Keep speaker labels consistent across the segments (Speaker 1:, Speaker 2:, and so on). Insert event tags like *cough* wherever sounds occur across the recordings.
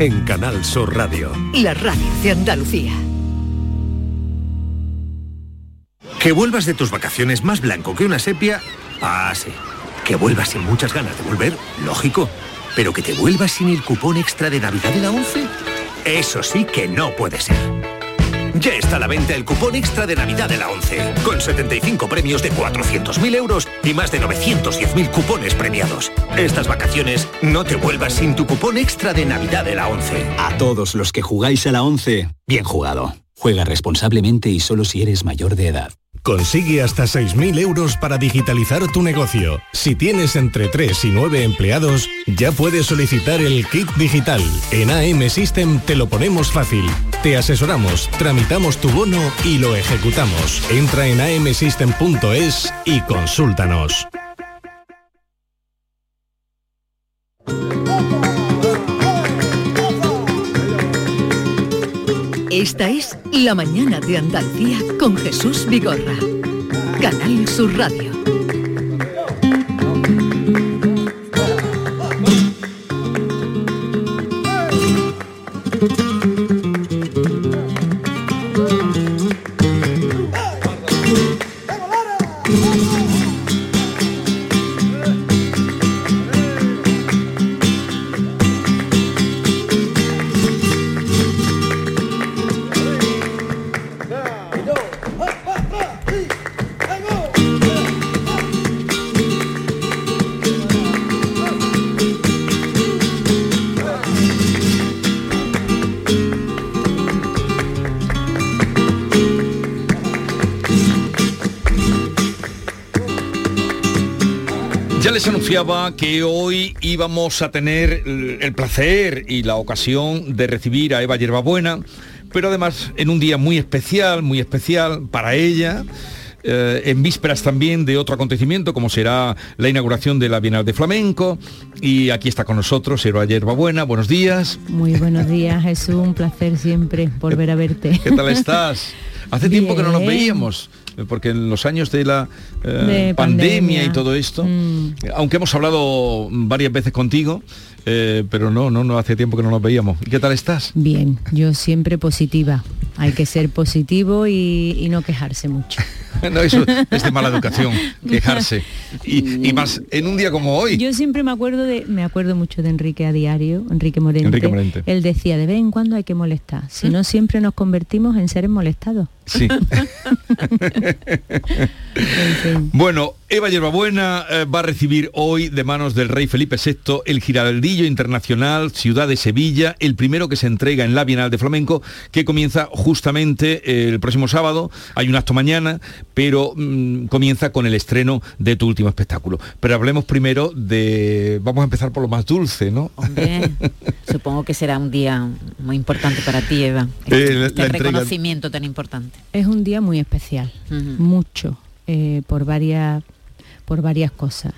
Speaker 1: en Canal Sur Radio.
Speaker 2: La radio de Andalucía.
Speaker 3: Que vuelvas de tus vacaciones más blanco que una sepia, ah, sí. Que vuelvas sin muchas ganas de volver, lógico. Pero que te vuelvas sin el cupón extra de Navidad de la 11, eso sí que no puede ser. Ya está a la venta el cupón extra de Navidad de la 11, con 75 premios de 400.000 euros y más de 910.000 cupones premiados. Estas vacaciones no te vuelvas sin tu cupón extra de Navidad de la 11.
Speaker 4: A todos los que jugáis a la 11, bien jugado. Juega responsablemente y solo si eres mayor de edad.
Speaker 1: Consigue hasta 6.000 euros para digitalizar tu negocio. Si tienes entre 3 y 9 empleados, ya puedes solicitar el kit digital. En AM System te lo ponemos fácil. Te asesoramos, tramitamos tu bono y lo ejecutamos. Entra en amsystem.es y consúltanos.
Speaker 2: Esta es La Mañana de Andalucía con Jesús Vigorra. Canal Sur Radio.
Speaker 5: Les anunciaba que hoy íbamos a tener el placer y la ocasión de recibir a Eva Yerbabuena, pero además en un día muy especial, muy especial para ella. eh, en vísperas también de otro acontecimiento como será la inauguración de la Bienal de Flamenco y aquí está con nosotros Eva Yerbabuena, buenos días.
Speaker 6: Muy buenos días, Jesús, un placer siempre volver a verte.
Speaker 5: ¿Qué tal estás? Hace tiempo que no nos veíamos, porque en los años de la eh,
Speaker 6: De
Speaker 5: pandemia,
Speaker 6: pandemia.
Speaker 5: y todo esto,
Speaker 6: Mm.
Speaker 5: eh, aunque hemos hablado varias veces contigo, eh, pero no, no, no hace tiempo que no nos veíamos. ¿Y ¿Qué tal estás?
Speaker 6: Bien, yo siempre positiva. Hay que ser positivo y, y no quejarse mucho. *laughs*
Speaker 5: no, eso es de mala educación, *laughs* quejarse. Y, y más en un día como hoy.
Speaker 6: Yo siempre me acuerdo de, me acuerdo mucho de Enrique a diario, Enrique Morente.
Speaker 5: Enrique Morente.
Speaker 6: Él decía, de vez en cuando hay que molestar. Si no, siempre nos convertimos en seres molestados.
Speaker 5: Sí. *laughs* Bueno, Eva Yerbabuena eh, va a recibir hoy de manos del rey Felipe VI el Giraldillo Internacional Ciudad de Sevilla, el primero que se entrega en la Bienal de Flamenco, que comienza justamente eh, el próximo sábado. Hay un acto mañana, pero mm, comienza con el estreno de tu último espectáculo. Pero hablemos primero de... Vamos a empezar por lo más dulce, ¿no?
Speaker 7: Hombre, supongo que será un día muy importante para ti, Eva. *laughs*
Speaker 5: Eh,
Speaker 7: Este,
Speaker 5: la-
Speaker 7: este
Speaker 5: la entrega-
Speaker 7: reconocimiento tan importante.
Speaker 6: Es un día muy especial, mucho, eh, por, varias, por varias cosas.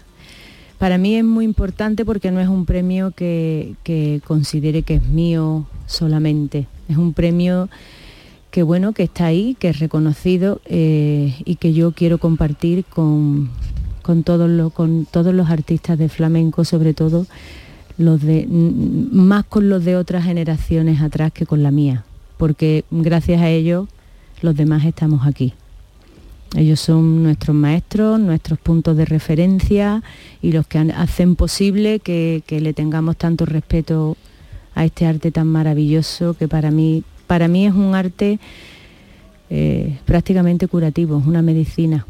Speaker 6: Para mí es muy importante porque no es un premio que, que considere que es mío solamente. Es un premio que bueno, que está ahí, que es reconocido eh, y que yo quiero compartir con, con, todos los, con todos los artistas de flamenco, sobre todo los de más con los de otras generaciones atrás que con la mía, porque gracias a ellos los demás estamos aquí. Ellos son nuestros maestros, nuestros puntos de referencia y los que hacen posible que, que le tengamos tanto respeto a este arte tan maravilloso que para mí, para mí es un arte eh, prácticamente curativo, es una medicina.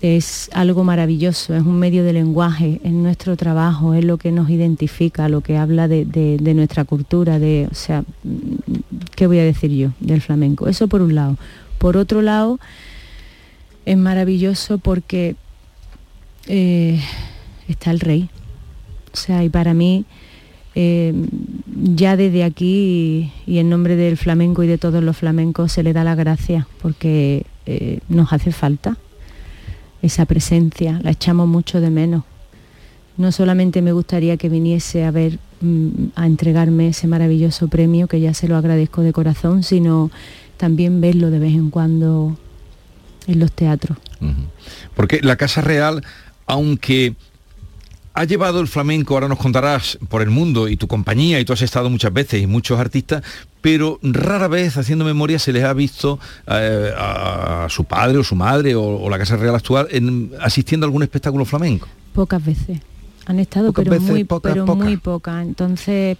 Speaker 6: Es algo maravilloso, es un medio de lenguaje, es nuestro trabajo, es lo que nos identifica, lo que habla de, de- de nuestra cultura, de, o sea, ¿qué voy a decir yo del flamenco? Eso por un lado. Por otro lado, es maravilloso porque eh, está el rey. O sea, y para mí, eh, ya desde aquí y, en nombre del flamenco y de todos los flamencos se le da la gracia porque eh, nos hace falta esa presencia, la echamos mucho de menos. No solamente me gustaría que viniese a ver, mm, a entregarme ese maravilloso premio, que ya se lo agradezco de corazón, sino también verlo de vez en cuando en los teatros.
Speaker 5: Porque la Casa Real, aunque ha llevado el flamenco, ahora nos contarás, por el mundo y tu compañía, y tú has estado muchas veces y muchos artistas, pero rara vez, haciendo memoria, se les ha visto eh, a su padre o su madre o, la Casa Real actual en, asistiendo a algún espectáculo flamenco.
Speaker 6: Pocas veces. Han estado, pero, muy, pero muy pocas. Entonces,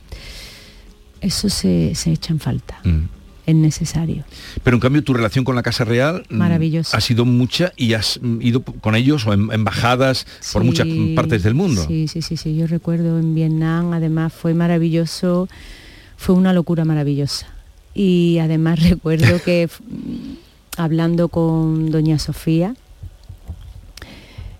Speaker 6: eso se, echa en falta. Mm es necesario.
Speaker 5: Pero en cambio tu relación con la Casa Real
Speaker 6: mm, Maravilloso.
Speaker 5: ha sido mucha y has mm, ido con ellos o en embajadas por muchas partes del mundo.
Speaker 6: Sí, sí, sí, sí, yo recuerdo en Vietnam, además fue maravilloso, fue una locura maravillosa. Y además *laughs* recuerdo que *laughs* hablando con doña Sofía,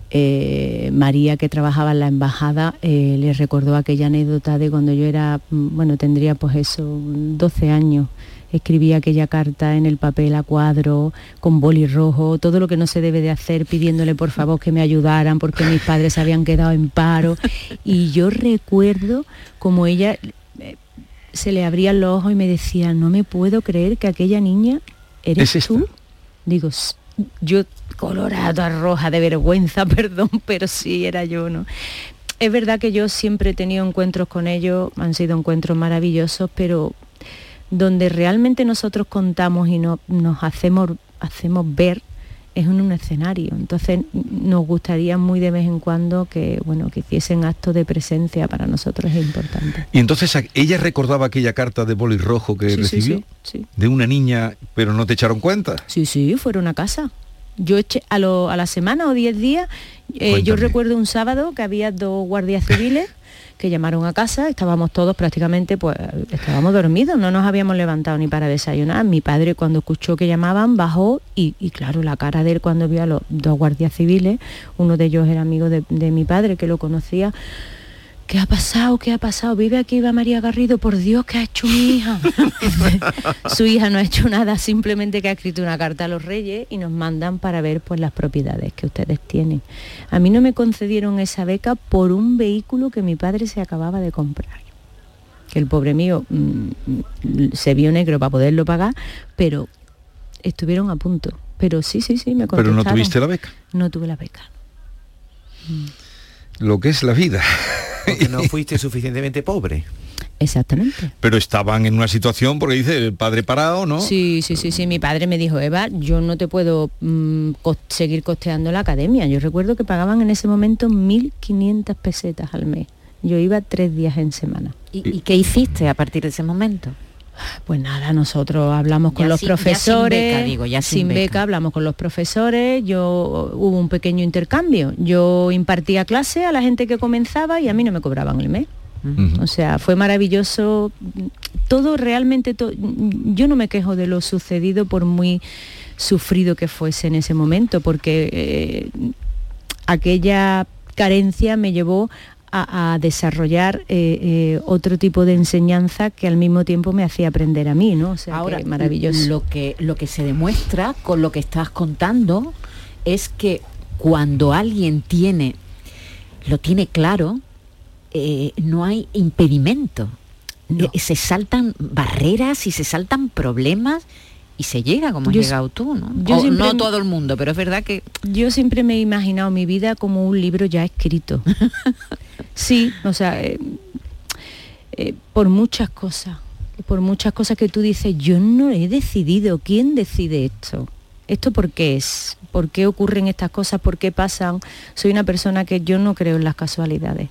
Speaker 6: eh, María, que trabajaba en la embajada, eh, le recordó aquella anécdota de cuando yo era, mm, bueno, tendría pues eso, 12 años, escribía aquella carta en el papel a cuadro, con boli rojo, todo lo que no se debe de hacer, pidiéndole por favor que me ayudaran porque mis padres habían quedado en paro. Y yo recuerdo como ella eh, se le abrían los ojos y me decía, no me puedo creer que aquella niña eres tú. Digo, yo colorada, roja de vergüenza, *laughs* perdón, pero sí era yo, ¿no? Es verdad que yo siempre he tenido encuentros con ellos, han sido encuentros maravillosos, pero donde realmente nosotros contamos y no, nos hacemos, hacemos ver es en un escenario. Entonces nos gustaría muy de vez en cuando que, bueno, que hiciesen actos de presencia para nosotros es importante.
Speaker 5: Y entonces ella recordaba aquella carta de boli rojo que recibió de una niña, pero no te echaron cuenta.
Speaker 6: Sí, sí, fueron a casa. Yo eché a, a la semana o diez días, eh, yo recuerdo un sábado que había dos guardias civiles que llamaron a casa, estábamos todos prácticamente, pues estábamos dormidos, no nos habíamos levantado ni para desayunar. Mi padre cuando escuchó que llamaban bajó y, claro, la cara de él cuando vio a los dos guardias civiles, uno de ellos era amigo de, de mi padre que lo conocía, ¿qué ha pasado? ¿Qué ha pasado? Vive aquí va María Garrido, por Dios, ¿qué ha hecho mi hija? *laughs* Su hija no ha hecho nada, simplemente que ha escrito una carta a los reyes y nos mandan para ver pues las propiedades que ustedes tienen. A mí no me concedieron esa beca por un vehículo que mi padre se acababa de comprar. Que el pobre mío mm, se vio negro para poderlo pagar, pero estuvieron a punto. Pero sí, sí, sí, me contestaron.
Speaker 5: ¿Pero no tuviste la beca?
Speaker 6: No tuve la beca.
Speaker 5: Lo que es la vida.
Speaker 3: Porque no *laughs* fuiste suficientemente pobre.
Speaker 6: Exactamente.
Speaker 5: Pero estaban en una situación, porque dice, el padre parado, ¿no?
Speaker 6: Sí, sí, sí, sí. Mi padre me dijo, Eva, yo no te puedo mm, seguir costeando la academia. Yo recuerdo que pagaban en ese momento 1.500 pesetas al mes. Yo iba tres días en semana.
Speaker 7: ¿Y, qué hiciste a partir de ese momento?
Speaker 6: Pues nada, nosotros hablamos con los profesores, sin, beca, digo, ya sin, beca. hablamos con los profesores, yo hubo un pequeño intercambio. Yo impartía clase a la gente que comenzaba y a mí no me cobraban el mes. O sea, fue maravilloso. Todo realmente, yo no me quejo de lo sucedido por muy sufrido que fuese en ese momento, porque eh, aquella carencia me llevó a, desarrollar eh, eh, otro tipo de enseñanza que al mismo tiempo me hacía aprender a mí, ¿no?
Speaker 7: Ahora, maravilloso. Lo que, lo que se demuestra con lo que estás contando es que cuando alguien tiene, lo tiene claro, eh, no hay impedimento. se saltan barreras y se saltan problemas y se llega como has llegado tú, ¿no? no todo el mundo, pero es verdad que...
Speaker 6: Yo siempre me he imaginado mi vida como un libro ya escrito. *laughs* sí, o sea, eh, eh, por muchas cosas, por muchas cosas que tú dices, yo no he decidido, ¿quién decide esto? ¿Esto por qué es? ¿Por qué ocurren estas cosas? ¿Por qué pasan? Soy una persona que yo no creo en las casualidades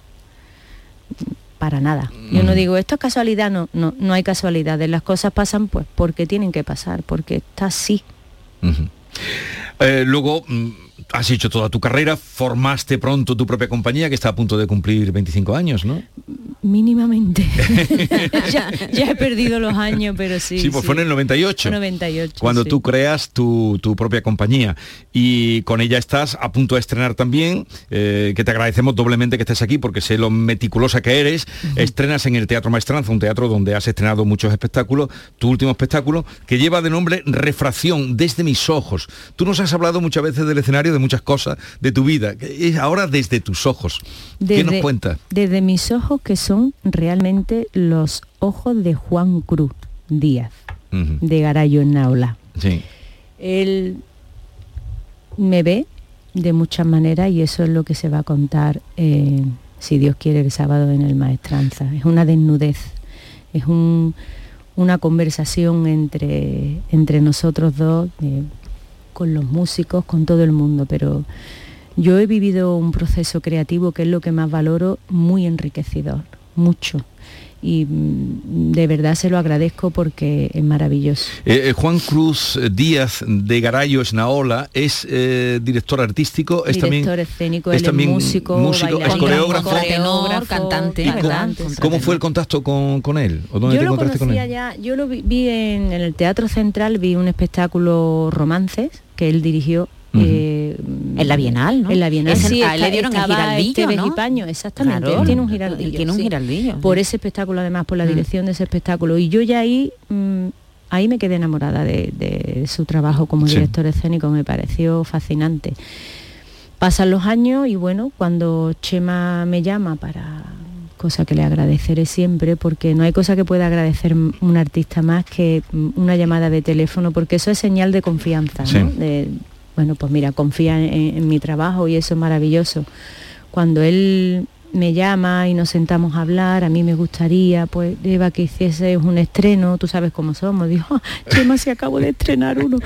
Speaker 6: para nada. Yo no mm. digo, esto es casualidad, no, no, no hay casualidades. Las cosas pasan pues porque tienen que pasar, porque está así.
Speaker 5: Eh, luego mm, has hecho toda tu carrera, formaste pronto tu propia compañía que está a punto de cumplir 25 años, ¿no?
Speaker 6: Mínimamente. *laughs* ya, he perdido los años, pero sí.
Speaker 5: Sí, pues fue en el 98.
Speaker 6: 98.
Speaker 5: Cuando tú creas tu, propia compañía. Y con ella estás a punto de estrenar también, eh, que te agradecemos doblemente que estés aquí porque sé lo meticulosa que eres. Estrenas en el Teatro Maestranza, un teatro donde has estrenado muchos espectáculos. Tu último espectáculo, que lleva de nombre Refracción, desde mis ojos. Tú nos has hablado muchas veces del escenario, de muchas cosas de tu vida. Es ahora desde tus ojos. ¿Qué nos cuentas?
Speaker 6: Desde mis ojos que son realmente los ojos de Juan Cruz Díaz, de Garayo Naula. Sí. Él me ve de muchas maneras y eso es lo que se va a contar eh, si Dios quiere, el sábado en el Maestranza. Es una desnudez, es una conversación entre, entre nosotros dos, eh, con los músicos, con todo el mundo, pero yo he vivido un proceso creativo que es lo que más valoro, muy enriquecedor, mucho y mm, de verdad se lo agradezco porque es maravilloso.
Speaker 5: Eh, eh, Juan Cruz Díaz de Garayo Esnaola es eh, director artístico, es
Speaker 6: director
Speaker 5: también
Speaker 6: escénico, es también músico,
Speaker 5: músico es coreógrafo,
Speaker 7: tenor, cantante,
Speaker 5: ¿Cómo, fue el contacto con, con él?
Speaker 6: ¿O dónde yo lo conocía ya, yo lo vi, en, en el Teatro Central, vi un espectáculo romances que él dirigió
Speaker 7: eh, en la Bienal, ¿no?
Speaker 6: En la Bienal,
Speaker 7: sí, le dieron el giraldillo,
Speaker 6: ¿no? Paño, exactamente, tiene un giraldillo.
Speaker 7: Tiene un giraldillo.
Speaker 6: Por ese espectáculo, además, por la mm. dirección de ese espectáculo. Y yo ya ahí, mm, ahí me quedé enamorada de, su trabajo como director escénico, me pareció fascinante. Pasan los años y bueno, cuando Chema me llama para cosa que le agradeceré siempre porque no hay cosa que pueda agradecer un artista más que mm, una llamada de teléfono porque eso es señal de confianza ¿no? Bueno, pues mira, confía en, mi trabajo y eso es maravilloso. Cuando él me llama y nos sentamos a hablar, a mí me gustaría, pues, Eva, que hiciese un estreno, tú sabes cómo somos. Dijo, ah, Chema, si acabo de estrenar uno.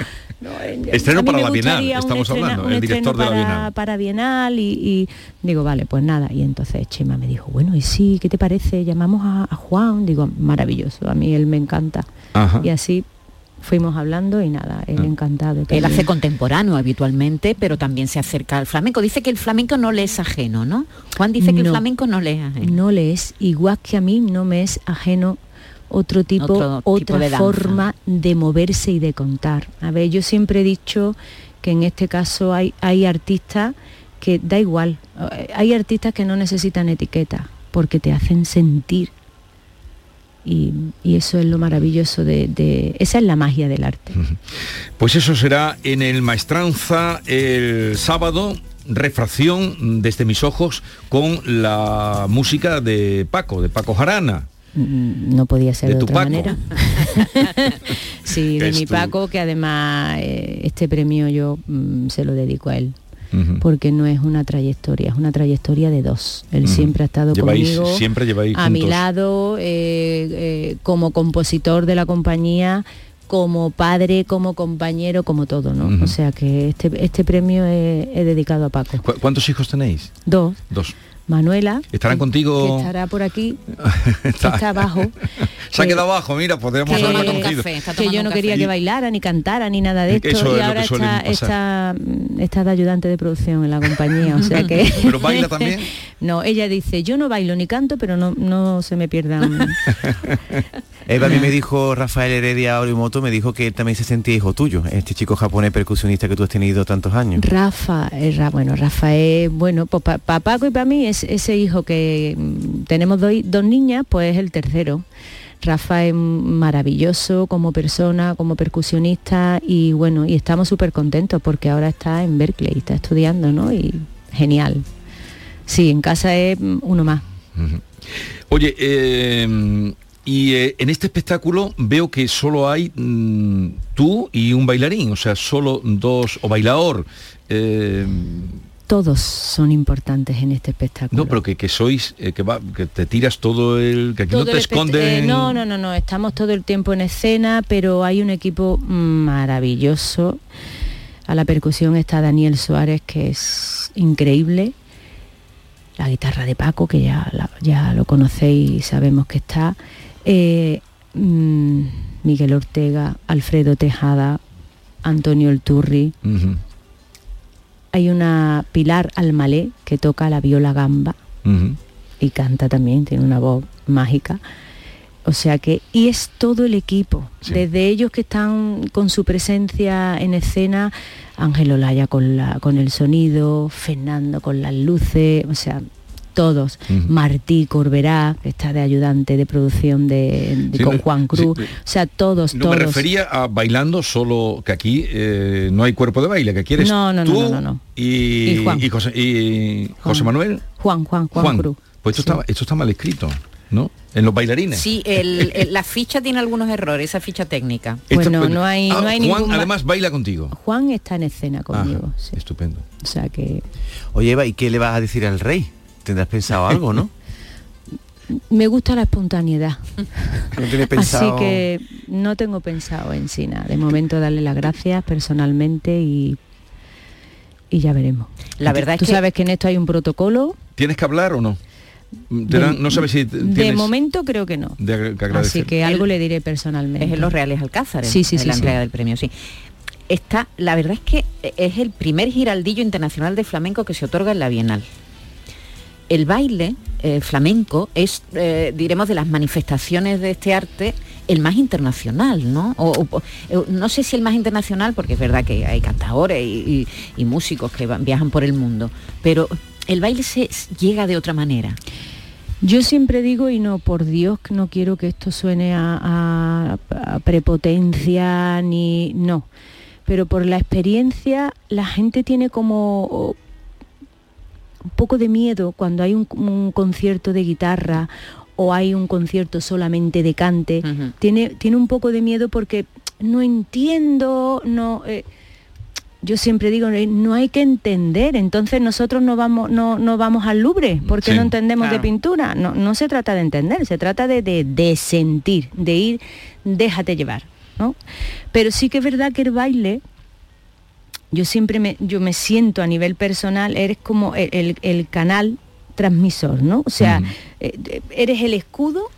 Speaker 5: estreno para la Bienal, estamos hablando, el director de la Bienal.
Speaker 6: Para Bienal y, digo, vale, pues nada. Y entonces Chema me dijo, bueno, y sí, ¿qué te parece? Llamamos a, Juan. Digo, maravilloso, a mí él me encanta. Y así fuimos hablando y nada, él ah. encantado.
Speaker 7: Él hace contemporáneo habitualmente, pero también se acerca al flamenco. Dice que el flamenco no le es ajeno, ¿no? Juan dice que el flamenco no le es ajeno.
Speaker 6: No le es, igual que a mí no me es ajeno otro tipo, otra forma de moverse y de contar. A ver, yo siempre he dicho que en este caso hay, hay artistas que da igual, hay artistas que no necesitan etiqueta porque te hacen sentir y, eso es lo maravilloso de, Esa es la magia del arte.
Speaker 5: Pues eso será en el Maestranza el sábado, refracción desde mis ojos con la música de Paco, de Paco Jarana.
Speaker 6: Mm, no podía ser de, otra manera. *laughs* sí, de mi Paco, que además eh, este premio yo mm, se lo dedico a él porque no es una trayectoria, es una trayectoria de dos. Él siempre ha estado conmigo,
Speaker 5: siempre lleváis
Speaker 6: a mi lado, eh, eh, como compositor de la compañía, como padre, como compañero, como todo, ¿no? O sea que este, este premio es, dedicado a Paco.
Speaker 5: ¿Cuántos hijos tenéis?
Speaker 6: Dos.
Speaker 5: Dos.
Speaker 6: Manuela.
Speaker 5: ¿Estarán contigo?
Speaker 6: estará por aquí. *laughs* está, abajo.
Speaker 5: Se ha quedado abajo, mira, podríamos
Speaker 6: hablar contigo. que yo no quería que bailara, ni cantara, ni nada de esto. y ahora está, está, de ayudante de producción en la compañía. O sea que. *laughs*
Speaker 5: ¿Pero baila también? *laughs*
Speaker 6: no, ella dice, yo no bailo ni canto, pero no, no se me pierdan.
Speaker 8: Eva, a mí me dijo Rafael Heredia Orimoto, me dijo que también se sentía hijo tuyo, este chico japonés percusionista que tú has tenido tantos años.
Speaker 6: Rafa, eh, bueno, Rafael, bueno, pues para Paco y para mí es ese hijo que mm, tenemos dos, niñas, pues es el tercero. Rafa es maravilloso como persona, como percusionista y bueno, y estamos súper contentos porque ahora está en Berkeley, está estudiando, ¿no? Y genial. Sí, en casa es mm, uno más.
Speaker 5: Oye, eh, y eh, en este espectáculo veo que solo hay mm, tú y un bailarín, o sea, solo dos, o bailador. Eh,
Speaker 6: Todos son importantes en este espectáculo.
Speaker 5: No, pero que, sois, eh, que, va, que te tiras todo el... que aquí no te esconden...
Speaker 6: no, no, no, no, estamos todo el tiempo en escena, pero hay un equipo maravilloso. A la percusión está Daniel Suárez, que es increíble. La guitarra de Paco, que ya, ya lo conocéis y sabemos que está. Eh, mm, Miguel Ortega, Alfredo Tejada, Antonio El Turri. Hay una Pilar Almalé que toca la viola gamba y canta también, tiene una voz mágica. O sea que, y es todo el equipo, desde ellos que están con su presencia en escena, Ángel Olaya con, la, con el sonido, Fernando con las luces, o sea, todos. Martí Corberá, que está de ayudante de producción de, con Juan Cruz. o sea, todos,
Speaker 5: no
Speaker 6: me
Speaker 5: refería a bailando solo, que aquí eh, no hay cuerpo de baile, que quieres
Speaker 6: no, no,
Speaker 5: tú
Speaker 6: no, no,
Speaker 5: Y, y, José, y José, Manuel.
Speaker 6: Juan, Juan, Juan, Cruz.
Speaker 5: Pues esto, está, esto está mal escrito. ¿no? En los bailarines.
Speaker 7: Sí, la ficha tiene algunos errores, esa ficha técnica.
Speaker 6: Bueno, no hay, no hay
Speaker 5: Juan además baila contigo.
Speaker 6: Juan está en escena conmigo.
Speaker 5: Estupendo.
Speaker 6: O sea que...
Speaker 8: Oye Eva, ¿y qué le vas a decir al rey? Tendrás pensado algo, ¿no? *laughs*
Speaker 6: Me gusta la espontaneidad. *laughs*
Speaker 8: No tiene pensado...
Speaker 6: Así que no tengo pensado en sí nada. De momento darle las gracias personalmente y, y ya veremos.
Speaker 7: La verdad es
Speaker 6: Tú
Speaker 7: que-
Speaker 6: sabes que en esto hay un protocolo.
Speaker 5: ¿Tienes que hablar o no? No sabes si
Speaker 6: De momento creo que no.
Speaker 5: de que.
Speaker 6: Así que algo le diré personalmente.
Speaker 7: Es en los Reales Alcázares,
Speaker 6: Sí, sí,
Speaker 7: en
Speaker 6: sí,
Speaker 7: la
Speaker 6: sí.
Speaker 7: entrega del premio, sí. Está, la verdad es que es el primer giraldillo internacional de flamenco que se otorga en la Bienal. El baile eh, flamenco es, eh, diremos, de las manifestaciones de este arte el más internacional, ¿no? No sé si el más internacional, porque es verdad que hay cantadores y, músicos que van- viajan por el mundo, pero el baile se llega de otra manera.
Speaker 6: Yo siempre digo, y no, por Dios, no quiero que esto suene a prepotencia ni. no. Pero por la experiencia, la gente tiene como un poco de miedo cuando hay un, un concierto de guitarra o hay un concierto solamente de cante. Tiene, tiene un poco de miedo porque no entiendo, no. eh, yo siempre digo, eh, no hay que entender, entonces nosotros no vamos, no, no vamos al Louvre porque
Speaker 5: Sí.
Speaker 6: no entendemos
Speaker 7: Claro.
Speaker 6: de pintura. No, no se trata de entender, se trata de, de- de sentir, de ir, déjate llevar. ¿no? Pero sí que es verdad que el baile, yo siempre me, yo me siento a nivel personal, eres como el, el- el canal transmisor, ¿no? O sea, eh, eres el escudo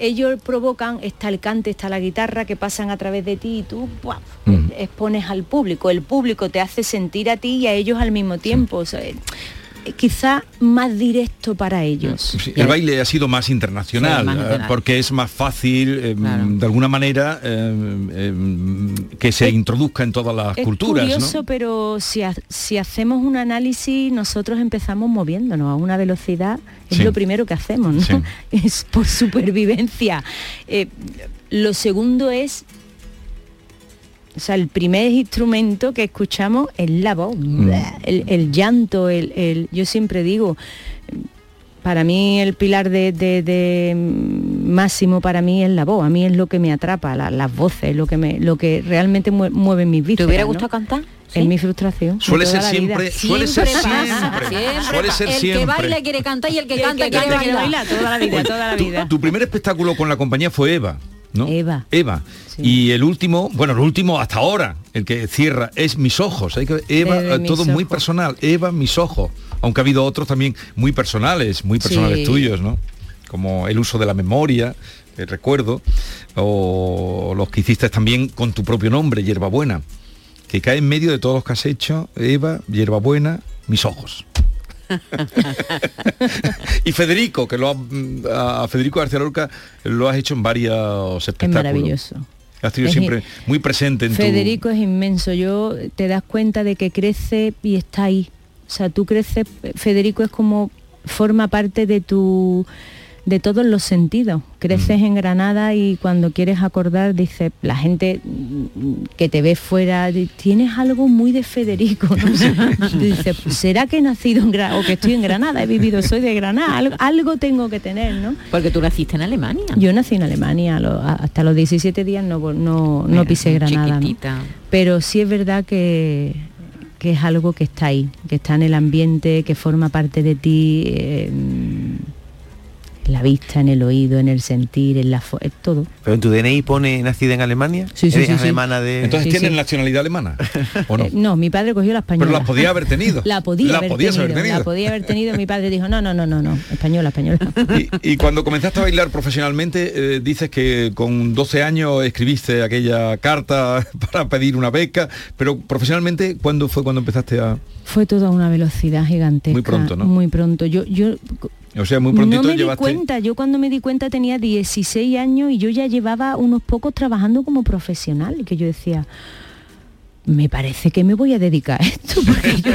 Speaker 6: ellos provocan, está el cante, está la guitarra que pasan a través de ti y tú ¡buah! Expones al público. El público te hace sentir a ti y a ellos al mismo tiempo. O sea, eh, quizá más directo para ellos.
Speaker 5: Sí, el baile ha sido más internacional,
Speaker 7: Sí, más
Speaker 5: eh,
Speaker 7: internacional.
Speaker 5: porque es más fácil, eh,
Speaker 7: Claro.
Speaker 5: de alguna manera, eh, eh, que se introduzca en todas las
Speaker 6: Es
Speaker 5: culturas. ¿no?
Speaker 6: curioso, pero si, ha- si hacemos un análisis, nosotros empezamos moviéndonos a una velocidad, es
Speaker 5: Sí.
Speaker 6: lo primero que hacemos, ¿no? *laughs* Es por supervivencia. Eh, lo segundo es, o sea, el primer instrumento que escuchamos es la voz,
Speaker 5: Mm.
Speaker 6: el, el llanto, el, el- yo siempre digo, para mí el pilar de, de- de máximo para mí es la voz, a mí es lo que me atrapa, la- las voces, lo que me, lo que realmente mue- mueve mis
Speaker 7: ¿Te
Speaker 6: vísceras.
Speaker 7: hubiera
Speaker 6: ¿no?
Speaker 7: gustado cantar? ¿Sí?
Speaker 6: Es mi frustración.
Speaker 5: Suele ser siempre, suele ser siempre,
Speaker 7: siempre
Speaker 5: suele
Speaker 7: pasa.
Speaker 5: ser
Speaker 7: el
Speaker 5: siempre.
Speaker 7: que baila quiere cantar y el que
Speaker 6: Y el
Speaker 7: canta
Speaker 6: que
Speaker 7: quiere
Speaker 6: canta quiere
Speaker 7: bailar.
Speaker 6: toda la vida, toda la
Speaker 5: Tu-
Speaker 6: vida.
Speaker 5: Tu, primer espectáculo con la compañía fue Eva, ¿no?
Speaker 6: Eva.
Speaker 5: Eva.
Speaker 6: Sí.
Speaker 5: Y el último, bueno, el último hasta ahora, el que cierra, es Mis Ojos. Hay que, Eva, eh, todo muy
Speaker 6: Ojos.
Speaker 5: personal. Eva, Mis Ojos. Aunque ha habido otros también muy personales, muy personales
Speaker 6: Sí.
Speaker 5: tuyos, ¿no? Como el uso de la memoria, el recuerdo, o los que hiciste también con tu propio nombre, Hierbabuena, que cae en medio de todos los que has hecho, Eva, Hierbabuena, Mis Ojos. *laughs* y Federico, que lo ha, a Federico García Lorca lo has hecho en varios
Speaker 6: Es
Speaker 5: espectáculos.
Speaker 6: maravilloso.
Speaker 5: Has tenido
Speaker 6: Es
Speaker 5: siempre muy presente en
Speaker 6: Federico es inmenso. Yo te das cuenta de que crece y está ahí. O sea, tú creces, Federico es como forma parte de tu de todos los sentidos. Creces
Speaker 5: Mm.
Speaker 6: en Granada y cuando quieres acordar, dice la gente que te ve fuera, tienes algo muy de Federico. ¿no? *laughs* dice, ¿será que he nacido en Granada o que estoy en Granada? He vivido, soy de Granada, algo, algo tengo que tener, ¿no?
Speaker 7: Porque tú naciste en Alemania.
Speaker 6: Yo nací en Alemania, lo- hasta los 17 días no, no, no pisé Granada. ¿no? Pero sí es verdad que, que es algo que está ahí, que está en el ambiente, que forma parte de ti, eh, en la vista, en el oído, en el sentir, en la en todo.
Speaker 8: Pero en tu DNI pone nacida en Alemania.
Speaker 6: Sí, sí,
Speaker 8: ¿Eres
Speaker 6: sí, sí.
Speaker 8: alemana de.
Speaker 5: Entonces tienes
Speaker 6: sí.
Speaker 5: nacionalidad alemana, ¿o no?
Speaker 6: Eh, no, mi padre cogió la española.
Speaker 5: Pero la podía haber tenido. *laughs*
Speaker 6: La podía
Speaker 5: La
Speaker 6: haber
Speaker 5: podías
Speaker 6: tenido,
Speaker 5: haber tenido.
Speaker 6: La podía haber tenido. Mi padre dijo, no, no, no, no, no, española, española.
Speaker 5: Y, y cuando comenzaste a bailar profesionalmente, eh, dices que con 12 años escribiste aquella carta *laughs* para pedir una beca, pero profesionalmente, ¿cuándo fue cuando empezaste a...?
Speaker 6: Fue toda una velocidad gigantesca.
Speaker 5: Muy pronto, ¿no?
Speaker 6: Muy pronto. Yo, yo
Speaker 5: O sea, muy prontito
Speaker 6: no me
Speaker 5: llevaste...
Speaker 6: di cuenta, yo cuando me di cuenta tenía 16 años y yo ya llevaba unos pocos trabajando como profesional y que yo decía, me parece que me voy a dedicar a esto, *laughs* porque yo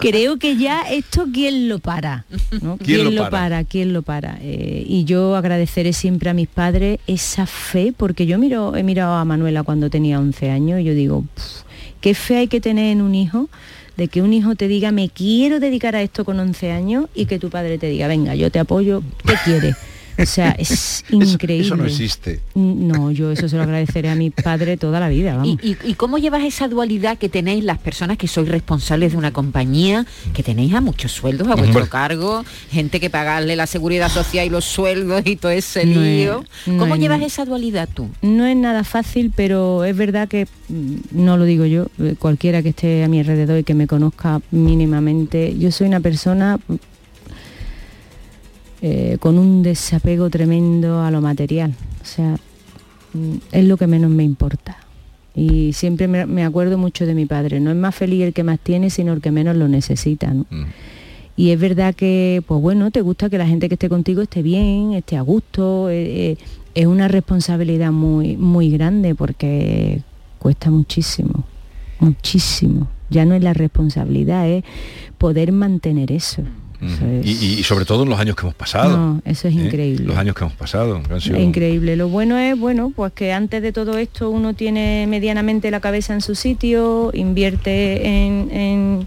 Speaker 6: creo que ya esto quién lo para, ¿no?
Speaker 5: ¿Quién lo
Speaker 6: lo
Speaker 5: para?
Speaker 6: para? ¿Quién lo para? Eh, y yo agradeceré siempre a mis padres esa fe, porque yo miro, he mirado a Manuela cuando tenía 11 años y yo digo, "Puf, qué fe hay que tener en un hijo de que un hijo te diga me quiero dedicar a esto con 11 años y que tu padre te diga venga yo te apoyo ¿qué quieres? O sea, es *laughs* increíble.
Speaker 5: Eso, no existe.
Speaker 6: No, yo eso se lo agradeceré a mi padre toda la vida.
Speaker 7: ¿Y, y, cómo llevas esa dualidad que tenéis las personas que sois responsables de una compañía, que tenéis a muchos sueldos a vuestro cargo, gente que pagarle la seguridad social y los sueldos y todo ese lío? ¿Cómo llevas esa dualidad tú?
Speaker 6: No es nada fácil, pero es verdad que, mm, no lo digo yo, eh, cualquiera que esté a mi alrededor y que me conozca mínimamente, yo soy una persona eh, con un desapego tremendo a lo material. O sea, mm, es lo que menos me importa. Y siempre me, acuerdo mucho de mi padre. No es más feliz el que más tiene, sino el que menos lo necesita. Mm. Y es verdad que, pues bueno, te gusta que la gente que esté contigo esté bien, esté a gusto. Eh, eh, es una responsabilidad muy, muy grande porque cuesta muchísimo, muchísimo. Ya no es la responsabilidad, es poder mantener eso
Speaker 5: y, sobre todo en los años que hemos pasado.
Speaker 6: eso es ¿eh? increíble.
Speaker 5: Los años que hemos pasado.
Speaker 6: Increíble. Lo bueno es, bueno, pues que antes de todo esto uno tiene medianamente la cabeza en su sitio, invierte en, en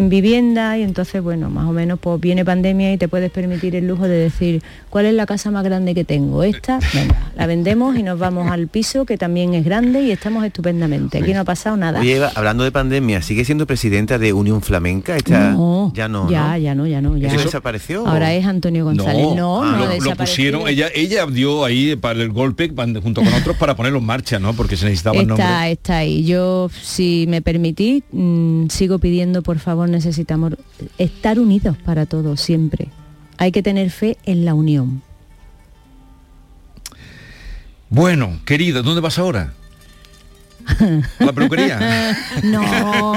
Speaker 6: vivienda y entonces, bueno, más o menos pues viene pandemia y te puedes permitir el lujo de decir, ¿cuál es la casa más grande que tengo? Esta, venga, la vendemos y nos vamos al piso que también es grande y estamos estupendamente. Aquí no ha pasado nada.
Speaker 8: Oye, hablando de pandemia, ¿sigue siendo presidenta de Unión Flamenca? Esta...
Speaker 6: ya no, ya, ya no, ya no. Ya.
Speaker 8: ¿Eso desapareció?
Speaker 6: Ahora es Antonio González. No, no,
Speaker 5: ah, lo, pusieron, ella, ella dio ahí para el golpe junto con otros para ponerlo en marcha, ¿no? Porque se necesitaba el nombre.
Speaker 6: Está ahí. Yo, si me permitís, mm, sigo pidiendo, por favor, necesitamos estar unidos para todos siempre. Hay que tener fe en la unión.
Speaker 5: Bueno, querido, ¿dónde vas ahora? ¿La peluquería?
Speaker 6: No.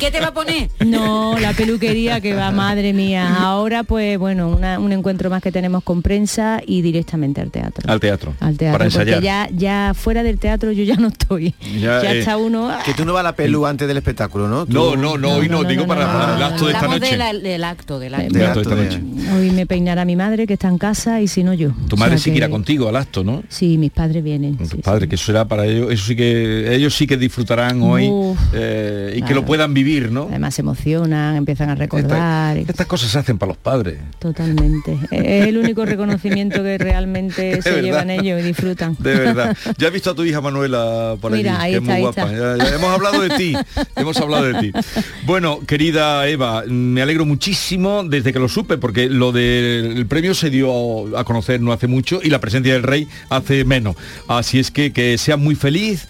Speaker 7: ¿Qué te, va a poner?
Speaker 6: No, la peluquería que va, madre mía. Ahora, pues bueno, un encuentro más que tenemos con prensa y directamente al teatro.
Speaker 5: Al teatro.
Speaker 6: Al teatro.
Speaker 5: Para ensayar.
Speaker 6: ya, ya fuera del teatro yo ya no estoy. Ya, eh, está uno.
Speaker 8: Que tú no vas a la pelu antes del espectáculo, ¿no?
Speaker 5: No, no, no, hoy no, digo para, el acto de esta noche.
Speaker 7: del acto, del acto.
Speaker 5: de esta noche.
Speaker 6: Hoy me peinará mi madre que está en casa y si no yo.
Speaker 5: Tu madre sí que irá contigo al acto, ¿no?
Speaker 6: Sí, mis padres vienen.
Speaker 5: Tus padres, que eso será para ellos, eso sí que ellos sí que disfrutarán hoy eh, y que lo puedan vivir, ¿no?
Speaker 6: Además se emocionan, empiezan a recordar.
Speaker 5: estas cosas se hacen para los padres.
Speaker 6: Totalmente. *laughs* es el único reconocimiento que realmente se llevan ellos y disfrutan.
Speaker 5: De verdad. *laughs* Ya he visto a tu hija Manuela por Mira, ahí, que es muy guapa. hemos hablado de ti. *laughs* hemos hablado de ti. Bueno, querida Eva, me alegro muchísimo desde que lo supe, porque lo del premio se dio a conocer no hace mucho y la presencia del rey hace menos. Así es que que sea muy feliz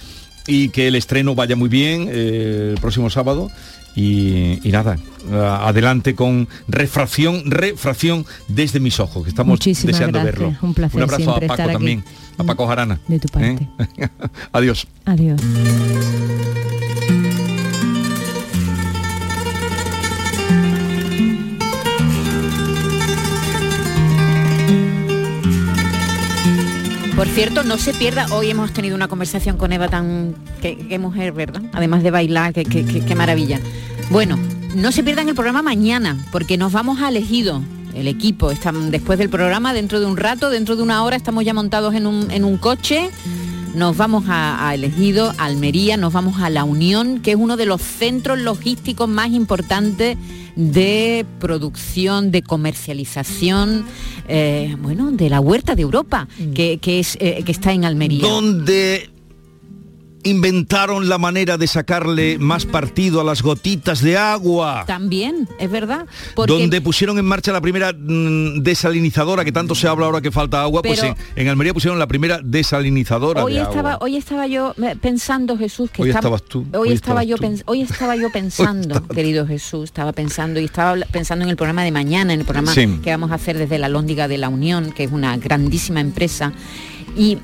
Speaker 5: y que el estreno vaya muy bien eh, el próximo sábado. Y, nada, adelante con refracción, refracción desde mis ojos, que estamos deseando verlo.
Speaker 6: Un placer.
Speaker 5: Un abrazo a Paco también, a Paco Jarana.
Speaker 6: De tu parte.
Speaker 5: ¿Eh? *laughs* Adiós.
Speaker 6: Adiós.
Speaker 7: Por cierto, no se pierda, hoy hemos tenido una conversación con Eva tan... Qué, mujer, ¿verdad? Además de bailar, qué, maravilla. Bueno, no se pierdan el programa mañana, porque nos vamos a elegido. El equipo, están después del programa, dentro de un rato, dentro de una hora, estamos ya montados en un, coche nos vamos a, a, Elegido, Almería, nos vamos a La Unión, que es uno de los centros logísticos más importantes de producción, de comercialización, eh, bueno, de la huerta de Europa, mm. que, es, eh, que está en Almería.
Speaker 5: Donde inventaron la manera de sacarle más partido a las gotitas de agua.
Speaker 7: También, es verdad.
Speaker 5: Donde pusieron en marcha la primera mm, desalinizadora, que tanto se habla ahora que falta agua, pues en, Almería pusieron la primera desalinizadora
Speaker 7: hoy
Speaker 5: de
Speaker 7: estaba,
Speaker 5: agua.
Speaker 7: Hoy estaba yo eh, pensando, Jesús, que
Speaker 5: hoy estabas tú.
Speaker 7: Hoy, estaba yo hoy estaba yo *laughs* pensando, querido Jesús, estaba pensando y estaba pensando en el programa de mañana, en el programa que vamos a hacer desde la Lóndiga de la Unión, que es una grandísima empresa. Y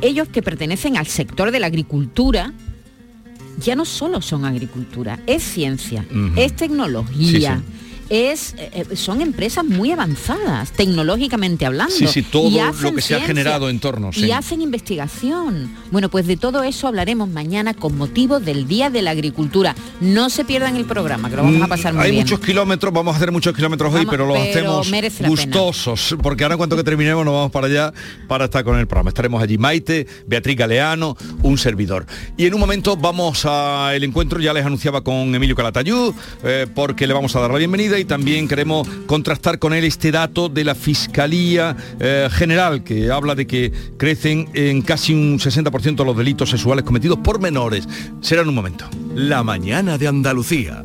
Speaker 7: ellos que pertenecen al sector de la agricultura, ya no solo son agricultura, es ciencia, es tecnología es, eh, eh, son empresas muy avanzadas, tecnológicamente hablando.
Speaker 5: Sí, sí, todo lo que se ha generado en torno.
Speaker 7: Y hacen investigación. Bueno, pues de todo eso hablaremos mañana con motivo del Día de la Agricultura. No se pierdan el programa, que lo vamos a pasar muy
Speaker 5: Hay
Speaker 7: bien.
Speaker 5: Hay muchos kilómetros, vamos a hacer muchos kilómetros hoy, pero lo hacemos gustosos, porque ahora en cuanto que terminemos nos vamos para allá para estar con el programa. Estaremos allí Maite, Beatriz Galeano, un servidor. Y en un momento vamos al encuentro, ya les anunciaba con Emilio Calatayud, eh, porque le vamos a dar la bienvenida y también queremos contrastar con él este dato de la Fiscalía eh, General que habla de que crecen en casi un 60% los delitos sexuales cometidos por menores. Será en un momento.
Speaker 1: La mañana de Andalucía.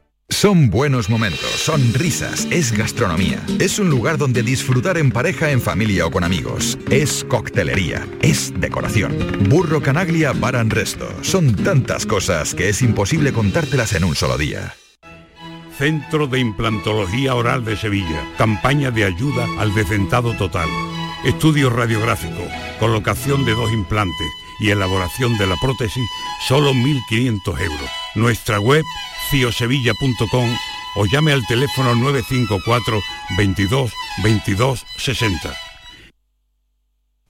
Speaker 9: Son buenos momentos, son risas, es gastronomía. Es un lugar donde disfrutar en pareja, en familia o con amigos. Es coctelería, es decoración. Burro Canaglia Baran Resto. Son tantas cosas que es imposible contártelas en un solo día.
Speaker 10: Centro de Implantología Oral de Sevilla. Campaña de ayuda al decentado total. Estudio radiográfico, colocación de dos implantes y elaboración de la prótesis, solo 1.500 euros. Nuestra web o llame al teléfono 954 22 22 60.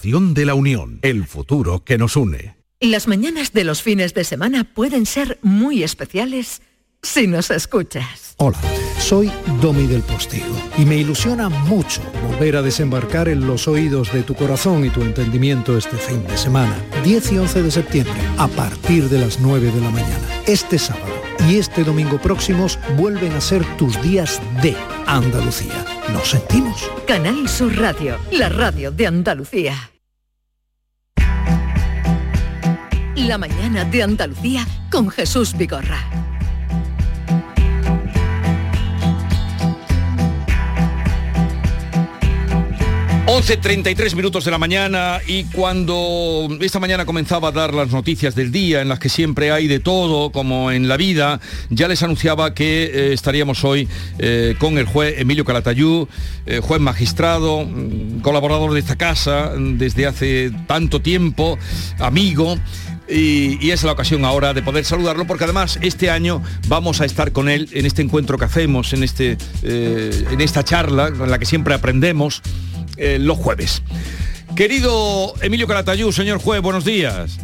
Speaker 1: de la Unión, el futuro que nos une.
Speaker 2: Las mañanas de los fines de semana pueden ser muy especiales si nos escuchas.
Speaker 11: Hola, soy Domi del Postigo y me ilusiona mucho volver a desembarcar en los oídos de tu corazón y tu entendimiento este fin de semana, 10 y 11 de septiembre, a partir de las 9 de la mañana. Este sábado y este domingo próximos vuelven a ser tus días de Andalucía. ¿Nos sentimos?
Speaker 2: Canal Sur Radio, la radio de Andalucía. La mañana de Andalucía con Jesús Vigorra.
Speaker 5: 11.33 minutos de la mañana y cuando esta mañana comenzaba a dar las noticias del día en las que siempre hay de todo como en la vida, ya les anunciaba que eh, estaríamos hoy eh, con el juez Emilio Calatayú, eh, juez magistrado, mm, colaborador de esta casa desde hace tanto tiempo, amigo. Y, y, es la ocasión ahora de poder saludarlo porque además este año vamos a estar con él en este encuentro que hacemos, en, este, en esta charla en la que siempre aprendemos eh, los jueves. Querido Emilio Calatayú, señor juez, buenos días.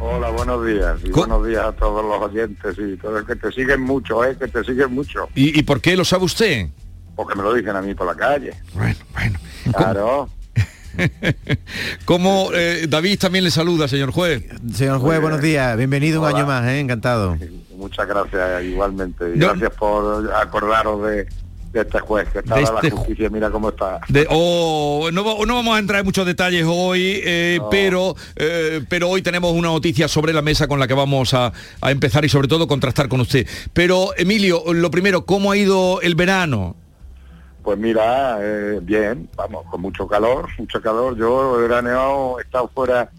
Speaker 12: Hola, buenos días. Y buenos días a todos los oyentes y todos que te siguen mucho, ¿eh? Que te siguen mucho.
Speaker 5: ¿Y, ¿Y, por qué lo sabe usted?
Speaker 12: Porque me lo dicen a mí por la calle.
Speaker 5: Bueno, bueno.
Speaker 12: Claro. *laughs*
Speaker 5: Como eh, David también le saluda, señor juez.
Speaker 8: Señor juez, buenos días. Bienvenido Hola. un año más, ¿eh? encantado.
Speaker 12: Muchas gracias, igualmente. No. Gracias por acordaros de, de este juez que está de este la justicia, mira cómo está.
Speaker 5: De, oh, no, no, vamos a entrar en muchos detalles hoy, eh, no. pero, eh, pero hoy tenemos una noticia sobre la mesa con la que vamos a, a empezar y sobre todo contrastar con usted. Pero Emilio, lo primero, ¿cómo ha ido el verano?
Speaker 12: Pues mira, eh, bien, vamos, con mucho calor, mucho calor. Yo he veraneado, he estado fuera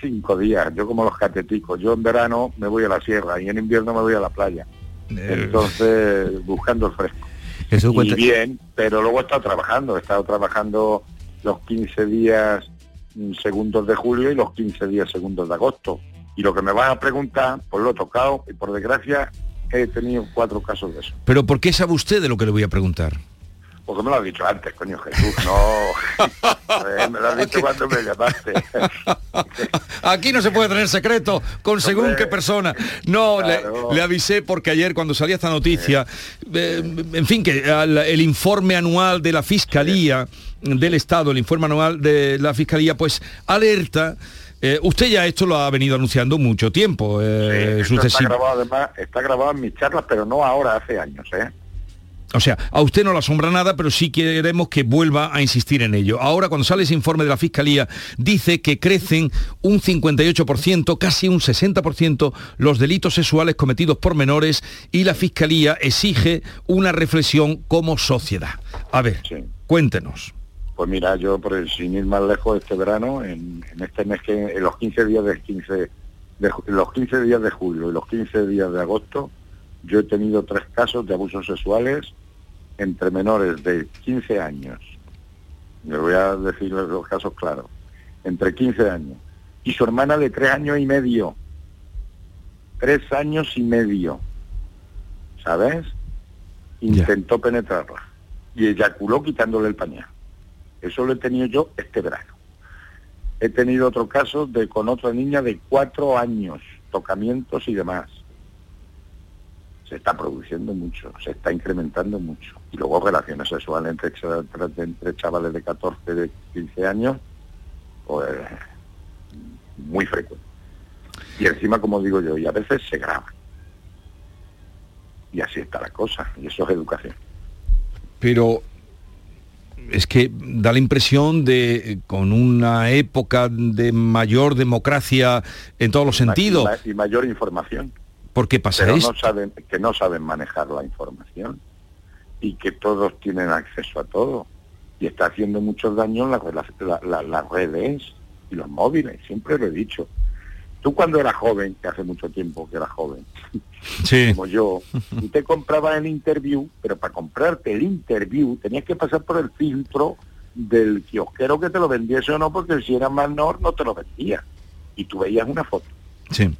Speaker 12: cinco días, yo como los cateticos, yo en verano me voy a la sierra y en invierno me voy a la playa. Entonces, buscando el fresco.
Speaker 8: Jesús,
Speaker 12: y bien, pero luego he estado trabajando, he estado trabajando los 15 días mm, segundos de julio y los 15 días segundos de agosto. Y lo que me vas a preguntar, pues lo he tocado y por desgracia he tenido cuatro casos de eso.
Speaker 5: Pero ¿por qué sabe usted de lo que le voy a preguntar?
Speaker 12: Porque me lo has dicho antes, coño Jesús, no. *laughs* Eh, me lo has dicho cuando me llamaste.
Speaker 5: Aquí no se puede tener secreto con según qué persona. No, le-
Speaker 12: Claro.
Speaker 5: le, avisé porque ayer cuando salía esta noticia, eh, en fin, que al- el informe anual de la Fiscalía del Estado, el informe anual de la Fiscalía, pues alerta. eh, usted ya esto lo ha venido anunciando mucho tiempo. eh,
Speaker 12: está grabado además, está grabado en mis charlas, pero no ahora, hace años, ¿eh?
Speaker 5: O sea, a usted no le asombra nada, pero sí queremos que vuelva a insistir en ello. Ahora, cuando sale ese informe de la Fiscalía, dice que crecen un 58%, casi un 60%, los delitos sexuales cometidos por menores y la Fiscalía exige una reflexión como sociedad. A ver, cuéntenos.
Speaker 12: Pues mira, yo por el, sin ir más lejos este verano, en, en este mes que en los 15 días de 15 de, los 15 días de julio y los 15 días de agosto, yo he tenido tres casos de abusos sexuales entre menores de 15 años. Le voy a decir los casos claros. Entre 15 años y su hermana de tres años y medio. Tres años y medio. ¿Sabes? Intentó penetrarla y eyaculó quitándole el pañal. Eso lo he tenido yo este verano. He tenido otro caso de con otra niña de cuatro años, tocamientos y demás. Se está produciendo mucho, se está incrementando mucho. Y luego relaciones sexuales entre, cha- entre chavales de 14, de 15 años, pues muy frecuente. Y encima, como digo yo, y a veces se graba. Y así está la cosa, y eso es educación.
Speaker 5: Pero es que da la impresión de, eh, con una época de mayor democracia en todos los sentidos,
Speaker 12: Y ma- y mayor información.
Speaker 5: ¿Por qué pasa
Speaker 12: pero
Speaker 5: esto?
Speaker 12: no saben que no saben manejar la información y que todos tienen acceso a todo y está haciendo la- la- la- las redes y los móviles siempre lo he dicho tú cuando eras joven que hace mucho tiempo que eras joven *laughs*
Speaker 5: Sí.
Speaker 12: como yo y te comprabas el interview pero para comprarte el interview tenías que pasar por el filtro del kiosquero que te lo vendiese o no porque si era menor no te lo vendía y tú veías una foto
Speaker 5: Sí.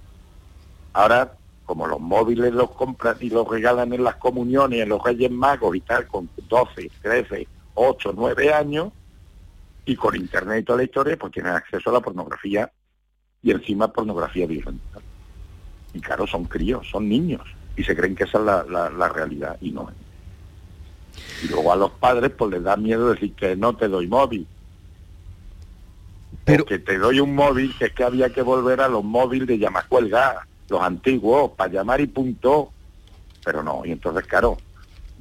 Speaker 12: Ahora, como los móviles los compran y los regalan en las comuniones, en los Reyes Magos y tal, con 12, 13, 8, 9 años, y con internet y toda la historia, pues tienen acceso a la pornografía y encima pornografía violenta. Y claro, son críos, son niños, y se creen que esa es la, la- la realidad, y no es. Y luego a los padres pues les da miedo decir que no te doy móvil. Pero que te doy un móvil, que es que había que volver a los móviles de llamacuelga, los antiguos, para llamar y punto. Pero no, y entonces claro,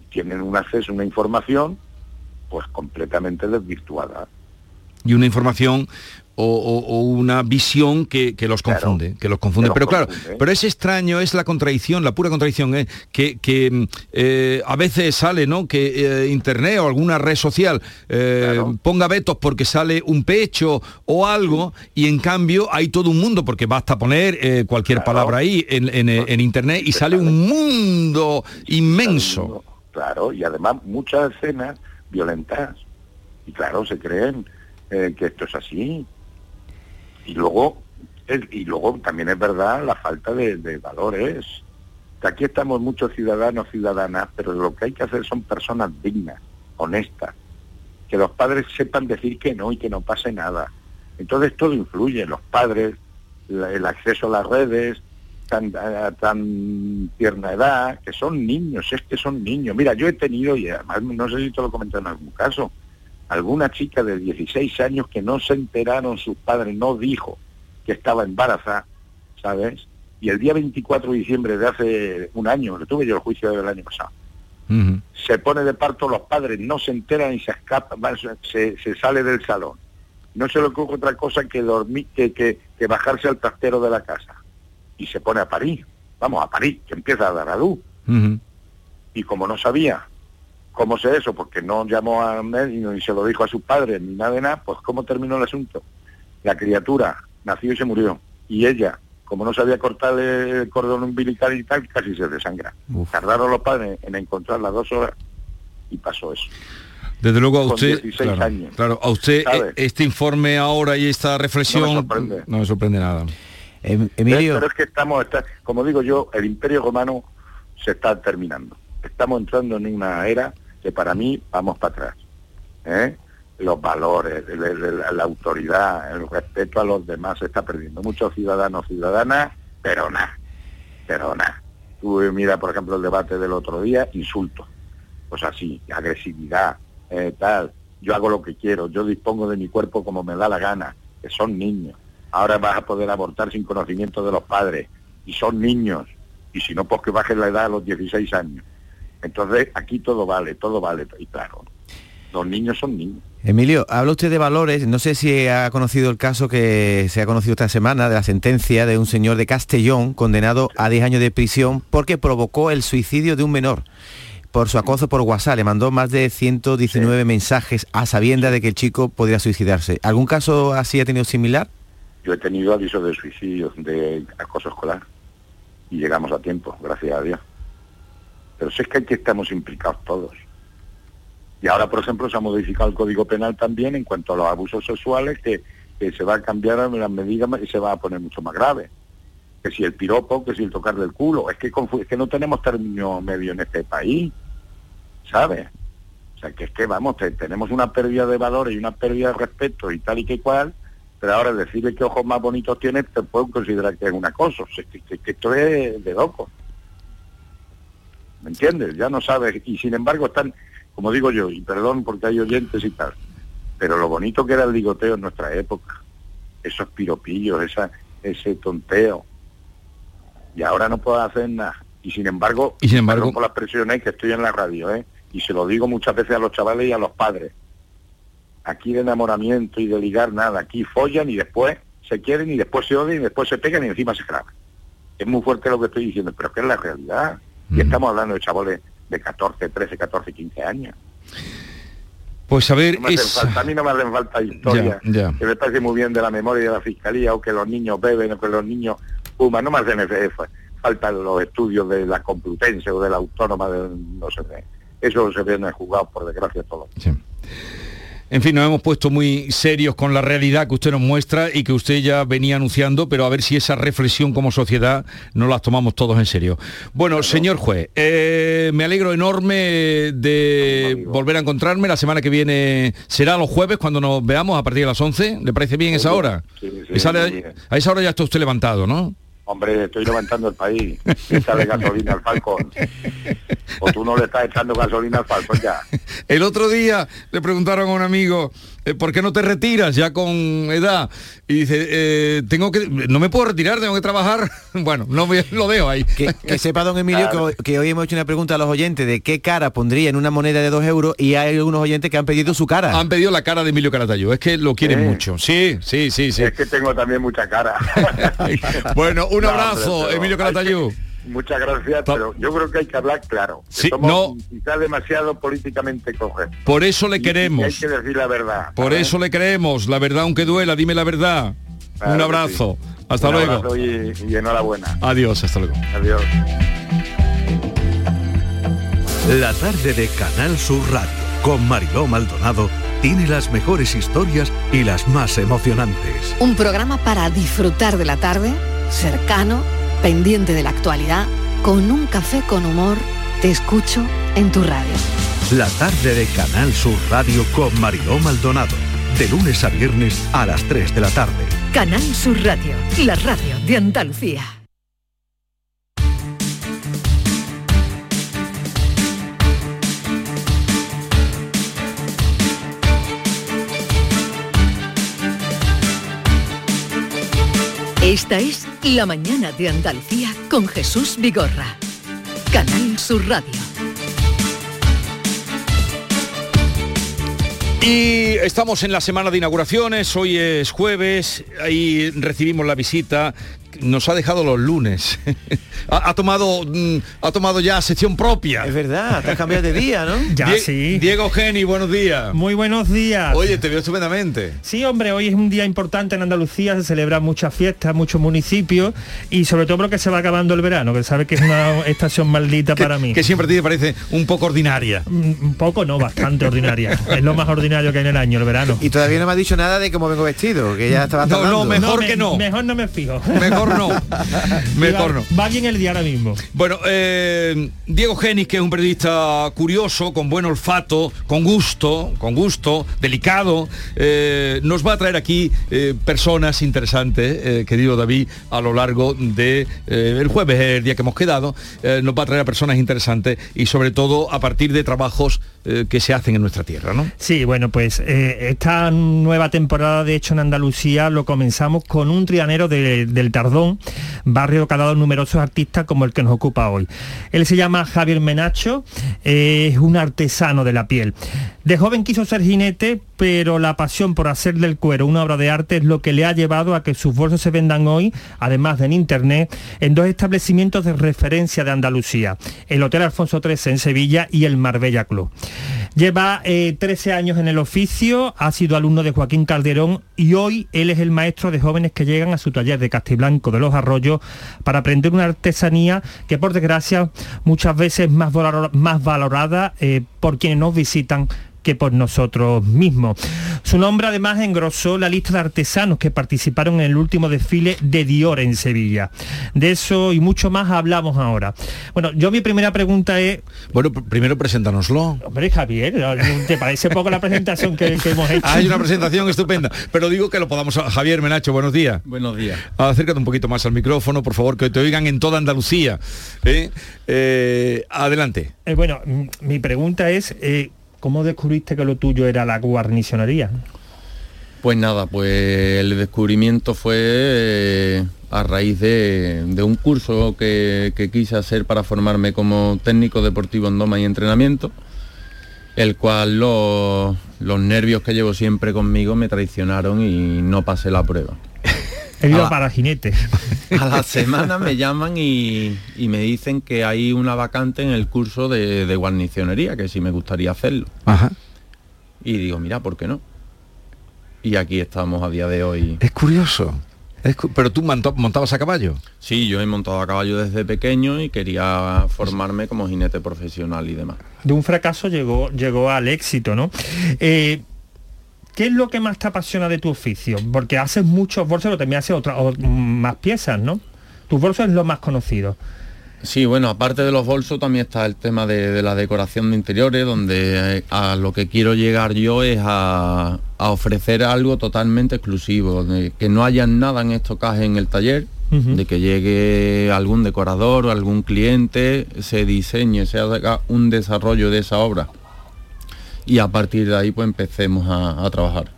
Speaker 12: tienen un acceso a una información pues completamente desvirtuada.
Speaker 5: y una información o, o- o una visión que, que los confunde, que los confunde. pero claro,
Speaker 12: confunde.
Speaker 5: pero es extraño, es la contradicción, la pura contradicción, ¿eh? que, que, mm, eh, a veces sale, ¿no? Que eh, internet o alguna red social ponga vetos porque sale un pecho o algo, y en cambio hay todo un mundo, porque basta poner cualquier palabra ahí en, en, en internet y sale un mundo inmenso.
Speaker 12: Claro, y además muchas escenas violentas. Y claro, se creen eh, que esto es así. Y luego, y luego también es verdad la falta de, valores. Aquí estamos muchos ciudadanos, ciudadanas, pero lo que hay que hacer son personas dignas, honestas. Que los padres sepan decir que no y que no pase nada. Entonces todo influye, los padres, el acceso a las redes, tan, a tan tierna edad, que son niños, es que son niños. Mira, yo he tenido, y además no sé si te lo he comentado en algún caso, alguna chica de 16 años que no se enteraron, sus padres no dijo que estaba embarazada, ¿sabes? Y el día 24 de diciembre de hace un año, lo tuve yo el juicio del año pasado, se pone de parto, los padres no se enteran y se escapa, se, se sale del salón. No se le ocurre otra cosa que dormir, que, que, que bajarse al trastero de la casa. Y se pone a parir, vamos, a parir, que empieza a dar a luz. Y como no sabía cómo sé eso, porque no llamó a médico ni se lo dijo a sus padres ni nada de nada, pues cómo terminó el asunto. La criatura nació y se murió. Y ella, como no sabía cortar el cordón umbilical y tal, casi se desangra. Tardaron los padres en encontrarla dos horas y pasó eso.
Speaker 5: Desde luego a usted,
Speaker 12: 16
Speaker 5: claro,
Speaker 12: años.
Speaker 5: claro, a usted eh, este informe ahora y esta reflexión
Speaker 12: No me sorprende.
Speaker 5: no me sorprende nada.
Speaker 8: Em,
Speaker 12: Pero, pero es que estamos, está- como digo yo, el imperio romano se está terminando. Estamos entrando en una era que para mí vamos para atrás. ¿eh? Los valores, el- la autoridad, el respeto a los demás se está perdiendo. Muchos ciudadanos, ciudadanas, pero nada, pero nada. Tú mira, por ejemplo, el debate del otro día, insultos. Pues así, agresividad, eh, tal. Yo hago lo que quiero, yo dispongo de mi cuerpo como me da la gana, que son niños. Ahora vas a poder abortar sin conocimiento de los padres, y son niños. Y si no, pues que bajen la edad a los 16 años. Entonces, aquí todo vale, todo vale. Y claro, los niños son niños.
Speaker 8: Emilio, habla usted de valores. No sé si ha conocido el caso que se ha conocido esta semana de la sentencia de un señor de Castellón condenado a 10 años de prisión porque provocó el suicidio de un menor por su acoso por WhatsApp. Le mandó más de 119 mensajes a sabienda de que el chico podría suicidarse. ¿Algún caso así ha tenido similar?
Speaker 12: Yo he tenido avisos de suicidio, de acoso escolar, y llegamos a tiempo, gracias a Dios. Pero si es que aquí estamos implicados todos. Y ahora, por ejemplo, se ha modificado el Código Penal también en cuanto a los abusos sexuales, que, se va a cambiar las medidas y se va a poner mucho más grave. Que si el piropo, que si el tocar del culo. Es que, es que no tenemos término medio en este país, ¿sabes? O sea, que es que, vamos, te- tenemos una pérdida de valores y una pérdida de respeto y tal y que cual, pero ahora decirle qué ojos más bonitos tienes, te pueden considerar que es un acoso. O que esto es de loco. ¿Me entiendes? Ya no sabes. Y sin embargo están, como digo yo, y perdón porque hay oyentes y tal, pero lo bonito que era el ligoteo en nuestra época, esos piropillos, esa, ese tonteo. Y ahora no puedo hacer nada. Y sin embargo,
Speaker 5: Y sin embargo-
Speaker 12: por las presiones que estoy en la radio, ¿eh? Y se lo digo muchas veces a los chavales y a los padres. Aquí de enamoramiento y de ligar nada. Aquí follan y después se quieren y después se odian y después se pegan y encima se graban. Es muy fuerte lo que estoy diciendo, pero que es la realidad. Y estamos hablando de chavales de 14, 13, 14, 15 años.
Speaker 5: Pues a ver,
Speaker 12: No me hacen
Speaker 5: es...
Speaker 12: falta- a mí no me hacen falta historia
Speaker 5: Ya, ya.
Speaker 12: que me parece muy bien de la memoria de la fiscalía o que los niños beben o que los niños fuman. No me hacen ese- fa- falta los estudios de la Complutense o de la Autónoma, de, no sé, eso se viene jugado por desgracia todo.
Speaker 5: En fin, nos hemos puesto muy serios con la realidad que usted nos muestra y que usted ya venía anunciando, pero a ver si esa reflexión como sociedad no las tomamos todos en serio. Bueno, señor juez, eh, me alegro enorme de volver a encontrarme. La semana que viene será los jueves cuando nos veamos a partir de las 11. ¿Le parece bien esa hora?
Speaker 12: Sí, sí,
Speaker 5: a esa hora ya está usted levantado, ¿no?
Speaker 12: Hombre, estoy levantando el país. Échale gasolina al Falcón. O tú no le estás echando gasolina al Falcón ya.
Speaker 5: El otro día le preguntaron a un amigo, ¿por qué no te retiras ya con edad? Y dice, eh, tengo que, no me puedo retirar, tengo que trabajar. *laughs* bueno, no me- lo dejo ahí.
Speaker 8: Que, que *laughs* sepa, don Emilio, que hoy, que hoy hemos hecho una pregunta a los oyentes de qué cara pondría en una moneda de dos euros y hay algunos oyentes que han pedido su cara.
Speaker 5: Han pedido la cara de Emilio Caratayú, es que lo quieren mucho. Sí, sí, sí, sí.
Speaker 12: Es que tengo también mucha cara. *laughs*
Speaker 5: Bueno, un
Speaker 12: No,
Speaker 5: abrazo,
Speaker 12: hombre, pero
Speaker 5: Emilio Caratayú.
Speaker 12: Muchas gracias, pero yo creo que hay que hablar claro. que
Speaker 5: Sí,
Speaker 12: somos
Speaker 5: no.
Speaker 12: quizá demasiado políticamente correctos.
Speaker 5: Por eso le
Speaker 12: Y- y
Speaker 5: queremos.
Speaker 12: hay que decir la verdad.
Speaker 5: Por eso le queremos. La verdad, aunque duela, dime la verdad.
Speaker 12: Claro
Speaker 5: un abrazo. Hasta
Speaker 12: Un
Speaker 5: luego.
Speaker 12: abrazo y, y enhorabuena.
Speaker 5: Adiós, hasta luego.
Speaker 12: Adiós.
Speaker 13: La tarde de Canal Sur Radio con Mariló Maldonado tiene las mejores historias y las más emocionantes.
Speaker 14: Un programa para disfrutar de la tarde, cercano, pendiente de la actualidad, con un café con humor. Te escucho en tu radio.
Speaker 13: La tarde de Canal Sur Radio con Mariló Maldonado. De lunes a viernes a las 3 de la tarde.
Speaker 2: Canal Sur Radio, la radio de Andalucía. Esta es La mañana de Andalucía con Jesús Vigorra. Canal Sur Radio.
Speaker 5: Y estamos en la semana de inauguraciones, hoy es jueves, ahí recibimos la visita nos ha dejado los lunes. *laughs* ha, ha tomado mm, ha tomado ya sección propia.
Speaker 8: Es verdad, te has cambiado de día, ¿no?
Speaker 15: Ya
Speaker 5: Die-
Speaker 15: sí.
Speaker 5: Diego Geni, buenos días.
Speaker 15: Muy buenos días.
Speaker 5: Oye, te veo estupendamente.
Speaker 15: Sí, hombre, hoy es un día importante en Andalucía, se celebran muchas fiestas, muchos municipios y sobre todo porque se va acabando el verano, que sabe que es una *laughs* estación maldita para mí.
Speaker 5: Que siempre a ti te parece un poco ordinaria.
Speaker 15: Mm, Un poco, no, bastante ordinaria. es lo más ordinario que hay en el año, el verano.
Speaker 8: Y todavía no me ha dicho nada de cómo vengo vestido, que ya estaba
Speaker 5: No, mejor
Speaker 15: me-
Speaker 5: que no.
Speaker 15: Mejor no me fijo.
Speaker 5: Mejor no. *laughs* Mejor
Speaker 15: va,
Speaker 5: no.
Speaker 15: Va bien el día ahora mismo.
Speaker 5: Bueno, eh, Diego Genis, que es un periodista curioso, con buen olfato, con gusto, con gusto, delicado, eh, nos va a traer aquí eh, personas interesantes, querido David, a lo largo de el jueves, el día que hemos quedado, nos va a traer a personas interesantes y sobre todo a partir de trabajos eh, que se hacen en nuestra tierra, ¿no?
Speaker 15: Sí, bueno, pues eh, esta nueva temporada de hecho en Andalucía lo comenzamos con un trianero de- del Tardón, barrio que ha dado numerosos artistas como el que nos ocupa hoy. Él se llama Javier Menacho, es un artesano de la piel. De joven quiso ser jinete, pero la pasión por hacer del cuero una obra de arte es lo que le ha llevado a que sus bolsos se vendan hoy, además de en internet, en dos establecimientos de referencia de Andalucía, el Hotel Alfonso XIII en Sevilla y el Marbella Club. Lleva eh, 13 años en el oficio, ha sido alumno de Joaquín Calderón y hoy él es el maestro de jóvenes que llegan a su taller de Castiblanco de los Arroyos para aprender una artesanía que por desgracia muchas veces es más, más valorada eh, por quienes nos visitan que por nosotros mismos. Su nombre además engrosó la lista de artesanos que participaron en el último desfile de Dior en Sevilla. De eso y mucho más hablamos ahora. Bueno, yo mi primera pregunta es,
Speaker 5: Bueno, pr- primero preséntanoslo.
Speaker 15: hombre Javier, *laughs* ¿te parece poco la presentación que, que hemos hecho?
Speaker 5: Hay una presentación estupenda, pero digo que lo podamos... Javier Menacho, buenos días.
Speaker 16: Buenos días.
Speaker 5: Acércate un poquito más al micrófono, por favor, que te oigan en toda Andalucía. ¿eh? Eh, adelante.
Speaker 15: Eh, bueno, mi pregunta es, eh, ¿cómo descubriste que lo tuyo era la guarnicionería?
Speaker 16: Pues nada, pues el descubrimiento fue eh, a raíz de, de un curso que, que quise hacer para formarme como técnico deportivo en doma y entrenamiento, el cual los nervios que llevo siempre conmigo me traicionaron y no pasé la prueba. *laughs*
Speaker 15: He ido para jinete. *laughs*
Speaker 16: A la *laughs* semana me llaman y, y me dicen que hay una vacante en el curso de, de guarnicionería, que si me gustaría hacerlo.
Speaker 5: Ajá.
Speaker 16: Y digo, mira, ¿por qué no? Y aquí estamos a día de hoy.
Speaker 5: Es curioso. Es cu- pero tú monta- montabas a caballo.
Speaker 16: Sí, yo he montado a caballo desde pequeño y quería formarme como jinete profesional y demás.
Speaker 15: De un fracaso llegó, llegó al éxito, ¿no? Eh, ¿Qué es lo que más te apasiona de tu oficio? Porque haces muchos bolsos, pero también haces otras más piezas, ¿no? Tus bolsos es lo más conocido.
Speaker 16: Sí, bueno, aparte de los bolsos también está el tema de, de la decoración de interiores, donde eh, a lo que quiero llegar yo es a, a ofrecer algo totalmente exclusivo, de que no haya nada en estocaje en el taller, de que llegue algún decorador o algún cliente, se diseñe, se haga un desarrollo de esa obra y a partir de ahí pues empecemos a, a trabajar.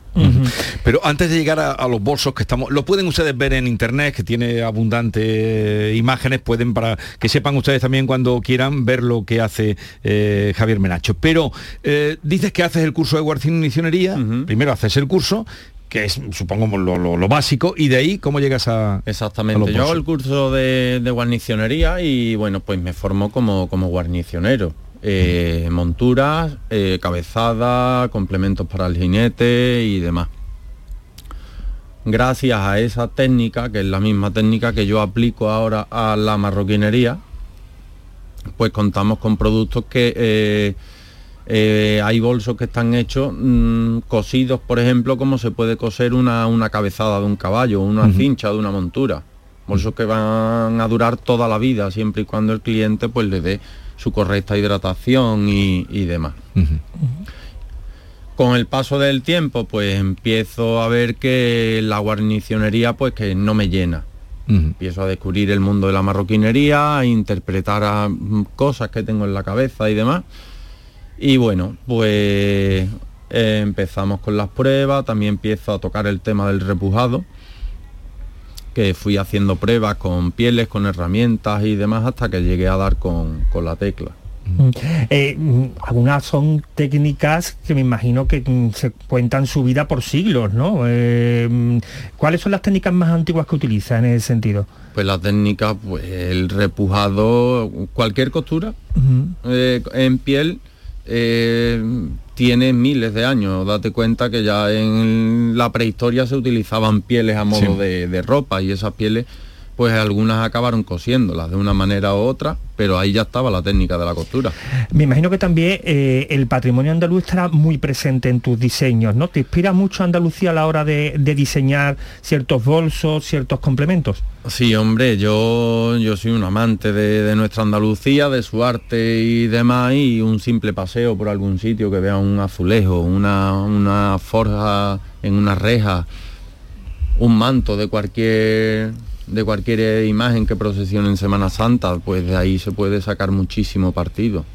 Speaker 5: Pero antes de llegar a, a los bolsos que estamos, lo pueden ustedes ver en internet, que tiene abundantes imágenes, pueden para que sepan ustedes también cuando quieran ver lo que hace eh, Javier Menacho. Pero eh, dices que haces el curso de guarnicionería, primero haces el curso, que es supongo lo, lo- lo básico, y de ahí cómo llegas a...
Speaker 16: Exactamente, yo hago el curso de, de guarnicionería y bueno, pues me formo como, como guarnicionero. Eh, monturas, eh, cabezada, complementos para el jinete y demás. Gracias a esa técnica, que es la misma técnica que yo aplico ahora a la marroquinería, pues contamos con productos que eh, eh, hay bolsos que están hechos mm, cosidos, por ejemplo, como se puede coser una, una cabezada de un caballo, una cincha de una montura. Bolsos que van a durar toda la vida, siempre y cuando el cliente pues le dé su correcta hidratación y, y demás. Con el paso del tiempo, pues empiezo a ver que la guarnicionería pues que no me llena. Empiezo a descubrir el mundo de la marroquinería, a interpretar a, mm, cosas que tengo en la cabeza y demás. Y bueno, pues eh, empezamos con las pruebas, también empiezo a tocar el tema del repujado, que fui haciendo pruebas con pieles, con herramientas y demás hasta que llegué a dar con, con la tecla.
Speaker 15: Mm. Eh, mm, algunas son técnicas que me imagino que mm, se cuentan su vida por siglos, ¿no? Eh, ¿Cuáles son las técnicas más antiguas que utiliza en ese sentido?
Speaker 16: Pues la técnica, pues el repujado, cualquier costura eh, en piel tiene miles de años. Date cuenta que ya en la prehistoria se utilizaban pieles a modo de, de ropa y esas pieles pues algunas acabaron cosiéndolas de una manera u otra, pero ahí ya estaba la técnica de la costura.
Speaker 15: Me imagino que también eh, el patrimonio andaluz estará muy presente en tus diseños, ¿no? ¿Te inspira mucho Andalucía a la hora de, diseñar ciertos bolsos, ciertos complementos?
Speaker 16: Sí, hombre, yo, yo soy un amante de, nuestra Andalucía, de su arte y demás, y un simple paseo por algún sitio que vea un azulejo, una, una forja en una reja, un manto de cualquier de cualquier imagen que procesione en Semana Santa, pues de ahí se puede sacar muchísimo partido.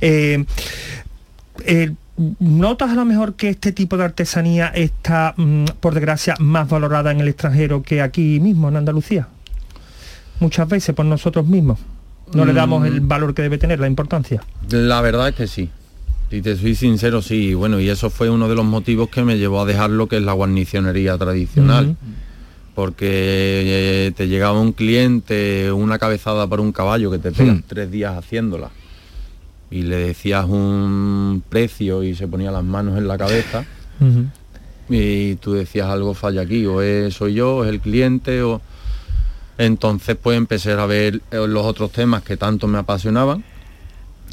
Speaker 15: Eh, eh, ¿Notas a lo mejor que este tipo de artesanía está, mm, por desgracia, más valorada en el extranjero que aquí mismo, en Andalucía? Muchas veces por nosotros mismos. No le damos el mm. valor que debe tener, la importancia.
Speaker 16: La verdad es que sí. Si te soy sincero, sí. Bueno, y eso fue uno de los motivos que me llevó a dejar lo que es la guarnicionería tradicional porque eh, te llegaba un cliente, una cabezada para un caballo que te hmm. tres días haciéndola y le decías un precio y se ponía las manos en la cabeza y tú decías algo falla aquí, o es, soy yo, o es el cliente, o entonces pues empecé a ver eh, los otros temas que tanto me apasionaban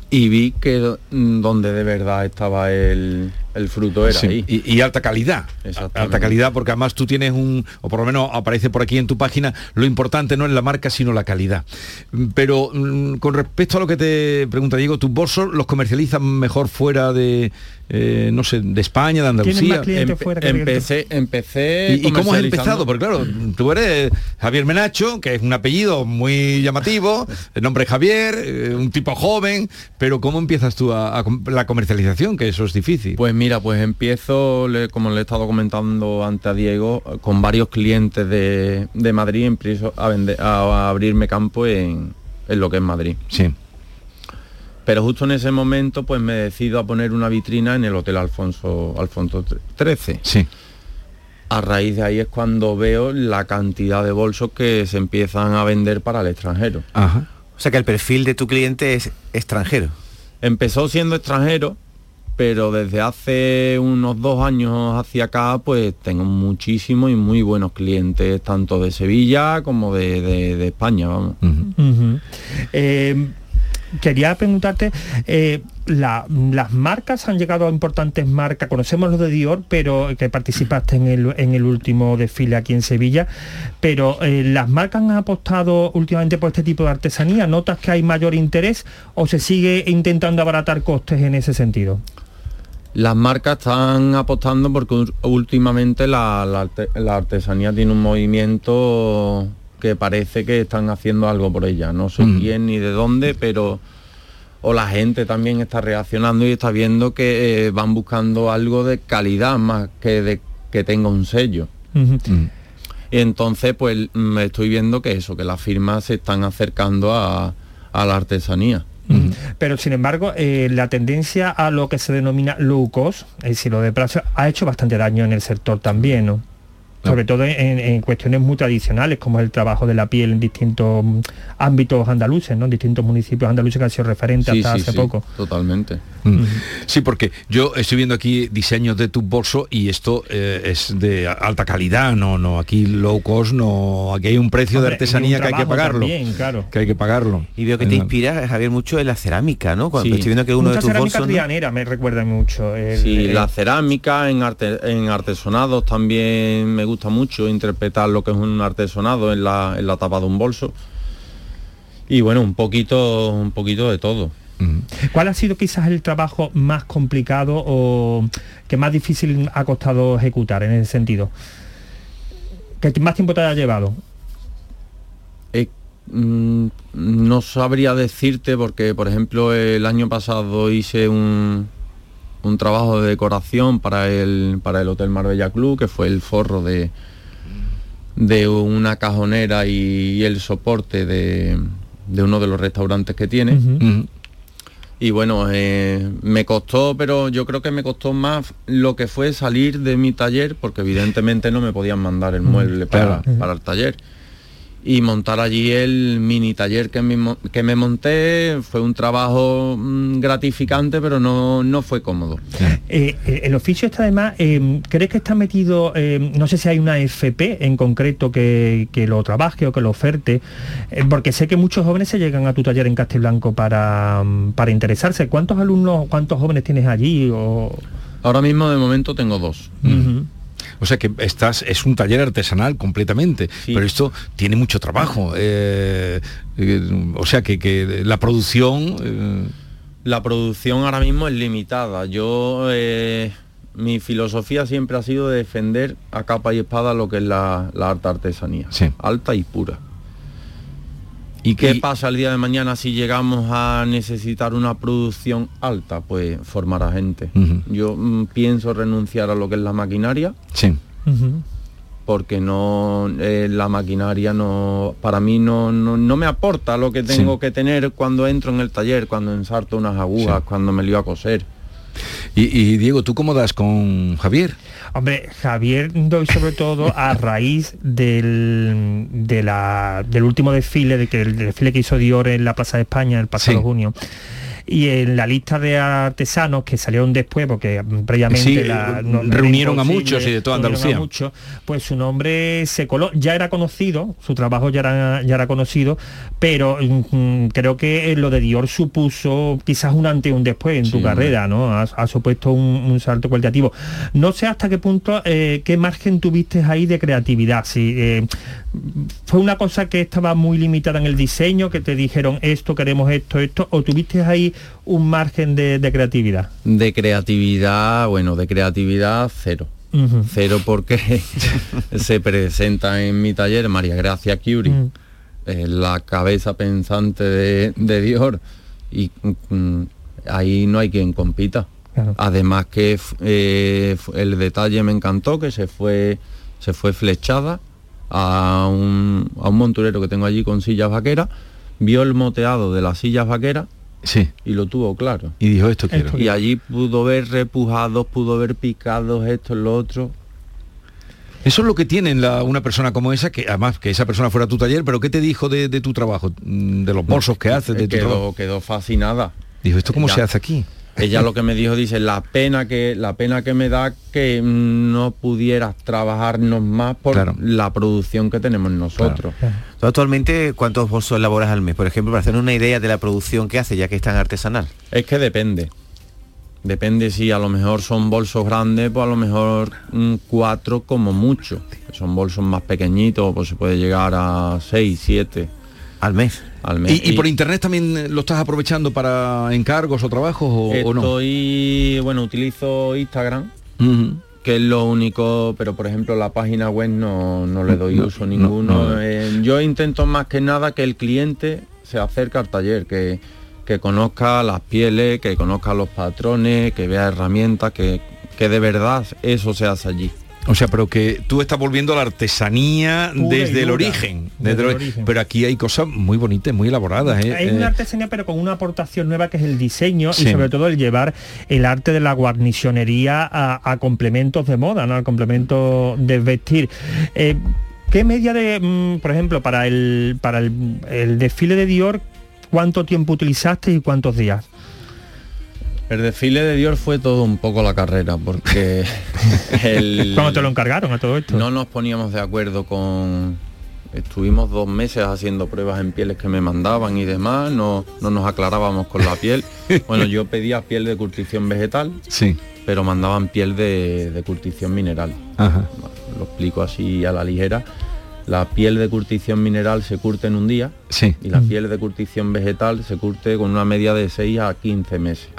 Speaker 16: y vi que donde de verdad estaba el, el fruto era ahí.
Speaker 5: Y, alta calidad. Alta calidad porque además tú tienes un, o por lo menos aparece por aquí en tu página, lo importante no es la marca sino la calidad. Pero mm, con respecto a lo que te pregunta Diego, ¿tus bolsos los comercializan mejor fuera de, eh, no sé, de España, de Andalucía?
Speaker 16: empecé, empecé.
Speaker 5: ¿Y, cómo has empezado? Porque claro, tú eres Javier Menacho, que es un apellido muy llamativo, el nombre es Javier, eh, un tipo joven, pero ¿cómo empiezas tú a, la comercialización? Que eso es difícil.
Speaker 16: Pues mira, pues empiezo, como le he estado comentando antes a Diego, con varios clientes de, Madrid, empiezo a, a abrirme campo en, en lo que es Madrid.
Speaker 5: Sí.
Speaker 16: Pero justo en ese momento pues me decido a poner una vitrina en el Hotel Alfonso, Alfonso 13.
Speaker 5: Sí.
Speaker 16: A raíz de ahí es cuando veo la cantidad de bolsos que se empiezan a vender para el extranjero.
Speaker 8: Ajá. O sea que el perfil de tu cliente es extranjero.
Speaker 16: Empezó siendo extranjero, pero desde hace unos dos años hacia acá, pues tengo muchísimos y muy buenos clientes, tanto de Sevilla como de, España, vamos
Speaker 15: quería preguntarte, eh, las marcas han llegado a importantes marcas, conocemos los de Dior, pero que participaste en el, último desfile aquí en Sevilla, pero eh, las marcas han apostado últimamente por este tipo de artesanía, ¿notas que hay mayor interés o se sigue intentando abaratar costes en ese sentido?
Speaker 16: Las marcas están apostando porque últimamente la artesanía tiene un movimiento que parece que están haciendo algo por ella. No sé mm. quién ni de dónde, pero o la gente también está reaccionando y está viendo que eh, van buscando algo de calidad más que de que tenga un sello. Mm. Y entonces pues me estoy viendo que eso, que las firmas se están acercando a, la artesanía.
Speaker 15: Pero sin embargo, eh, la tendencia a lo que se denomina low cost, es decir, lo de plazo, ha hecho bastante daño en el sector también, ¿no? Sobre todo en, cuestiones muy tradicionales, como el trabajo de la piel en distintos mm, ámbitos andaluces, ¿no? En distintos municipios andaluces que han sido referentes hasta hace poco.
Speaker 16: Totalmente.
Speaker 5: Mm. Sí, porque yo estoy viendo aquí diseños de tu bolso y esto eh, es de alta calidad, no, no, aquí low cost, no, aquí hay un precio de artesanía que hay que pagarlo.
Speaker 15: claro.
Speaker 5: Que hay que pagarlo.
Speaker 8: Y veo que te inspira, Javier, mucho en la cerámica, ¿no? Cuando estoy viendo que uno de tus bolsos.
Speaker 15: ¿no? me recuerda mucho.
Speaker 16: sí, la cerámica, en, arte, en artesonados también me gusta mucho interpretar lo que es un artesonado en la, en la tapa de un bolso. Y bueno, un poquito, un poquito de todo.
Speaker 15: ¿Cuál ha sido quizás el trabajo más complicado o que más difícil ha costado ejecutar en ese sentido? ¿Qué más tiempo te ha llevado?
Speaker 16: Eh, mm, no sabría decirte porque, por ejemplo, el año pasado hice un, un trabajo de decoración para el, para el Hotel Marbella Club, que fue el forro de, de una cajonera y, el soporte de, uno de los restaurantes que tiene. y bueno, eh, me costó, pero yo creo que me costó más lo que fue salir de mi taller, porque evidentemente no me podían mandar el mueble para, para el taller y montar allí el mini taller que me, que me monté fue un trabajo mm, gratificante pero no, no fue cómodo.
Speaker 15: Eh, eh, el oficio está además, eh, ¿crees que está metido, no sé si hay una FP en concreto que, lo trabaje o que lo oferte? porque sé que muchos jóvenes se llegan a tu taller en Castelblanco para, mm, para interesarse. ¿Cuántos alumnos, cuántos jóvenes tienes allí? O...
Speaker 16: Ahora mismo de momento tengo dos.
Speaker 5: O sea que estás, es un taller artesanal completamente, pero esto tiene mucho trabajo. Eh, eh, o sea que, la producción...
Speaker 16: Eh, la producción ahora mismo es limitada. Yo mi filosofía siempre ha sido defender a capa y espada lo que es la, alta artesanía, alta y pura. ¿Y qué pasa el día de mañana si llegamos a necesitar una producción alta? Pues formar a gente. Yo mm, pienso renunciar a lo que es la maquinaria.
Speaker 5: Sí.
Speaker 16: Porque no eh, la maquinaria no para mí no, no, me aporta lo que tengo que tener cuando entro en el taller, cuando ensarto unas agujas, cuando me lío a coser.
Speaker 5: Y, Diego, ¿tú cómo das con Javier?
Speaker 15: Hombre, Javier doy sobre todo a *laughs* raíz del, del último desfile, de que el desfile que hizo Dior en la Plaza de España el pasado junio y en la lista de artesanos que salieron después, porque previamente
Speaker 5: la, reunieron a muchos y de toda Andalucía.
Speaker 15: pues su nombre se coló, ya era conocido, su trabajo ya era, ya era conocido, pero mm, creo que lo de Dior supuso quizás un antes y un después en tu carrera, ¿no? Ha, supuesto un, salto cualitativo. No sé hasta qué punto, eh, qué margen tuviste ahí de creatividad. Si, eh, fue una cosa que estaba muy limitada en el diseño, que te dijeron esto, queremos esto, esto, o tuviste ahí un margen de, creatividad?
Speaker 16: De creatividad, bueno, de creatividad cero. Cero porque *laughs* se presenta en mi taller María Gracia Curie, la cabeza pensante de, Dior, y mm, ahí no hay quien compita. Además que eh, el detalle me encantó, que se fue, se fue flechada a un, a un monturero que tengo allí con sillas vaqueras, vio el moteado de las sillas vaqueras
Speaker 5: Sí.
Speaker 16: Y lo tuvo claro.
Speaker 5: Y dijo esto quiero.
Speaker 16: Y allí pudo ver repujados, pudo ver picados, esto, lo otro.
Speaker 5: Eso es lo que tiene una persona como esa, que además que esa persona fuera a tu taller, pero ¿qué te dijo de, tu trabajo? Mm, de los bolsos que haces, de
Speaker 16: quedó, quedó fascinada.
Speaker 5: Dijo, ¿esto cómo se hace aquí?
Speaker 16: Ella lo que me dijo dice la pena que la pena que me da que no pudieras trabajarnos más por la producción que tenemos nosotros.
Speaker 8: Actualmente cuántos bolsos elaboras al mes por ejemplo para hacer una idea de la producción que hace ya que es tan artesanal.
Speaker 16: Es que depende. Depende si a lo mejor son bolsos grandes pues a lo mejor cuatro como mucho. Son bolsos más pequeñitos pues se puede llegar a seis siete.
Speaker 8: Al mes
Speaker 5: ¿Y, por internet también lo estás aprovechando para encargos o trabajos o, no?
Speaker 16: Estoy, bueno, utilizo Instagram, que es lo único, pero por ejemplo la página web no, no le doy uso ninguno. Eh, yo intento más que nada que el cliente se acerque al taller, que, que conozca las pieles, que conozca los patrones, que vea herramientas, que, que de verdad eso se hace allí.
Speaker 5: O sea, pero que tú estás volviendo a la artesanía desde el origen. Pero aquí hay cosas muy bonitas, muy elaboradas. ¿eh?
Speaker 15: Hay una eh, artesanía, pero con una aportación nueva que es el diseño y sobre todo el llevar el arte de la guarnicionería a, complementos de moda, ¿no? Al complemento de vestir. Eh, ¿Qué media de, mm, por ejemplo, para el para el desfile de Dior, cuánto tiempo utilizaste y cuántos días?
Speaker 16: El desfile de Dior fue todo un poco la carrera, porque *laughs*
Speaker 15: el... ¿Cuándo te lo encargaron a todo esto?
Speaker 16: No nos poníamos de acuerdo con... Estuvimos dos meses haciendo pruebas en pieles que me mandaban y demás, no, no nos aclarábamos con la piel. *laughs* Bueno, yo pedía piel de curtición vegetal,
Speaker 5: sí.
Speaker 16: pero mandaban piel de, de curtición mineral. Lo explico así a la ligera la piel de curtición mineral se curte en un día
Speaker 5: sí.
Speaker 16: y la piel de curtición vegetal se curte con una media de 6 a 15 meses.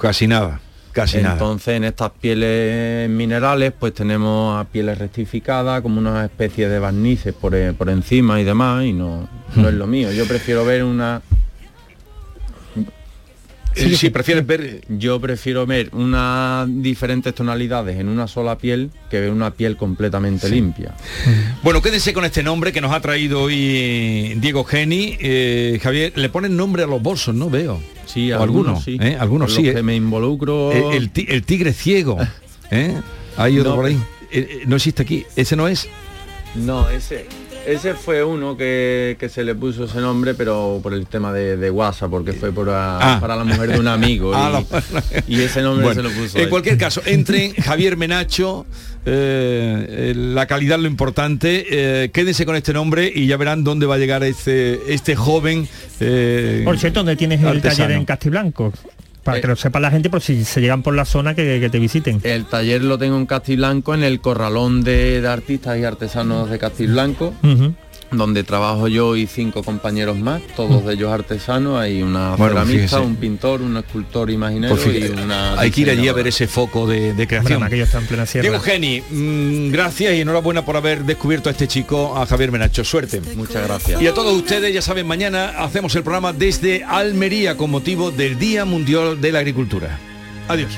Speaker 5: Casi nada. Casi
Speaker 16: Entonces en estas pieles minerales pues tenemos a pieles rectificadas como una especie de barnices por, eh, por encima y demás y no, no es lo mío. Yo prefiero ver una
Speaker 5: Eh, si prefieres ver...
Speaker 16: Yo prefiero ver unas diferentes tonalidades en una sola piel que ver una piel completamente limpia.
Speaker 5: Bueno, quédense con este nombre que nos ha traído hoy Diego Geni. Eh, Javier, le ponen nombre a los bolsos, ¿no? Veo.
Speaker 16: Sí,
Speaker 5: O algunos,
Speaker 16: sí.
Speaker 5: ¿eh? Algunos
Speaker 16: Con
Speaker 5: sí.
Speaker 16: los que me involucro.
Speaker 5: El, el ti- el tigre ciego. ¿eh? Hay otro
Speaker 16: No,
Speaker 5: por ahí. Eh, eh, no existe aquí. Ese no es.
Speaker 16: No, ese. Ese fue uno que, que se le puso ese nombre, pero por el tema de, de WhatsApp, porque fue por a-
Speaker 5: Ah.
Speaker 16: para la mujer de un amigo. *laughs*
Speaker 5: Ah,
Speaker 16: y, y ese nombre
Speaker 5: Bueno,
Speaker 16: se lo puso.
Speaker 5: En
Speaker 16: él.
Speaker 5: cualquier caso, entren *laughs* Javier Menacho, eh, eh, la calidad lo importante, eh, quédense con este nombre y ya verán dónde va a llegar este, este joven. eh,
Speaker 15: Por cierto, ¿dónde tienes el
Speaker 5: artesano.
Speaker 15: taller en Castiblanco? Para que lo sepa la gente, por si se llegan por la zona que, que te visiten.
Speaker 16: El taller lo tengo en Castiblanco, en el corralón de, de artistas y artesanos de Castiblanco,
Speaker 15: Ujú.
Speaker 16: Donde trabajo yo y cinco compañeros más, todos de ellos artesanos. Hay una
Speaker 5: Bueno,
Speaker 16: ceramista,
Speaker 5: fíjese.
Speaker 16: un pintor, un escultor
Speaker 5: fin,
Speaker 16: y una
Speaker 5: hay que ir allí a ver ese foco de, de creación.
Speaker 15: Aquello está en plena sierra.
Speaker 5: Diego Geni, mm, gracias y enhorabuena por haber descubierto a este chico, a Javier Menacho. Suerte.
Speaker 16: Muchas gracias.
Speaker 5: Y a todos ustedes, ya saben, mañana hacemos el programa desde Almería con motivo del Día Mundial de la Agricultura. Adiós.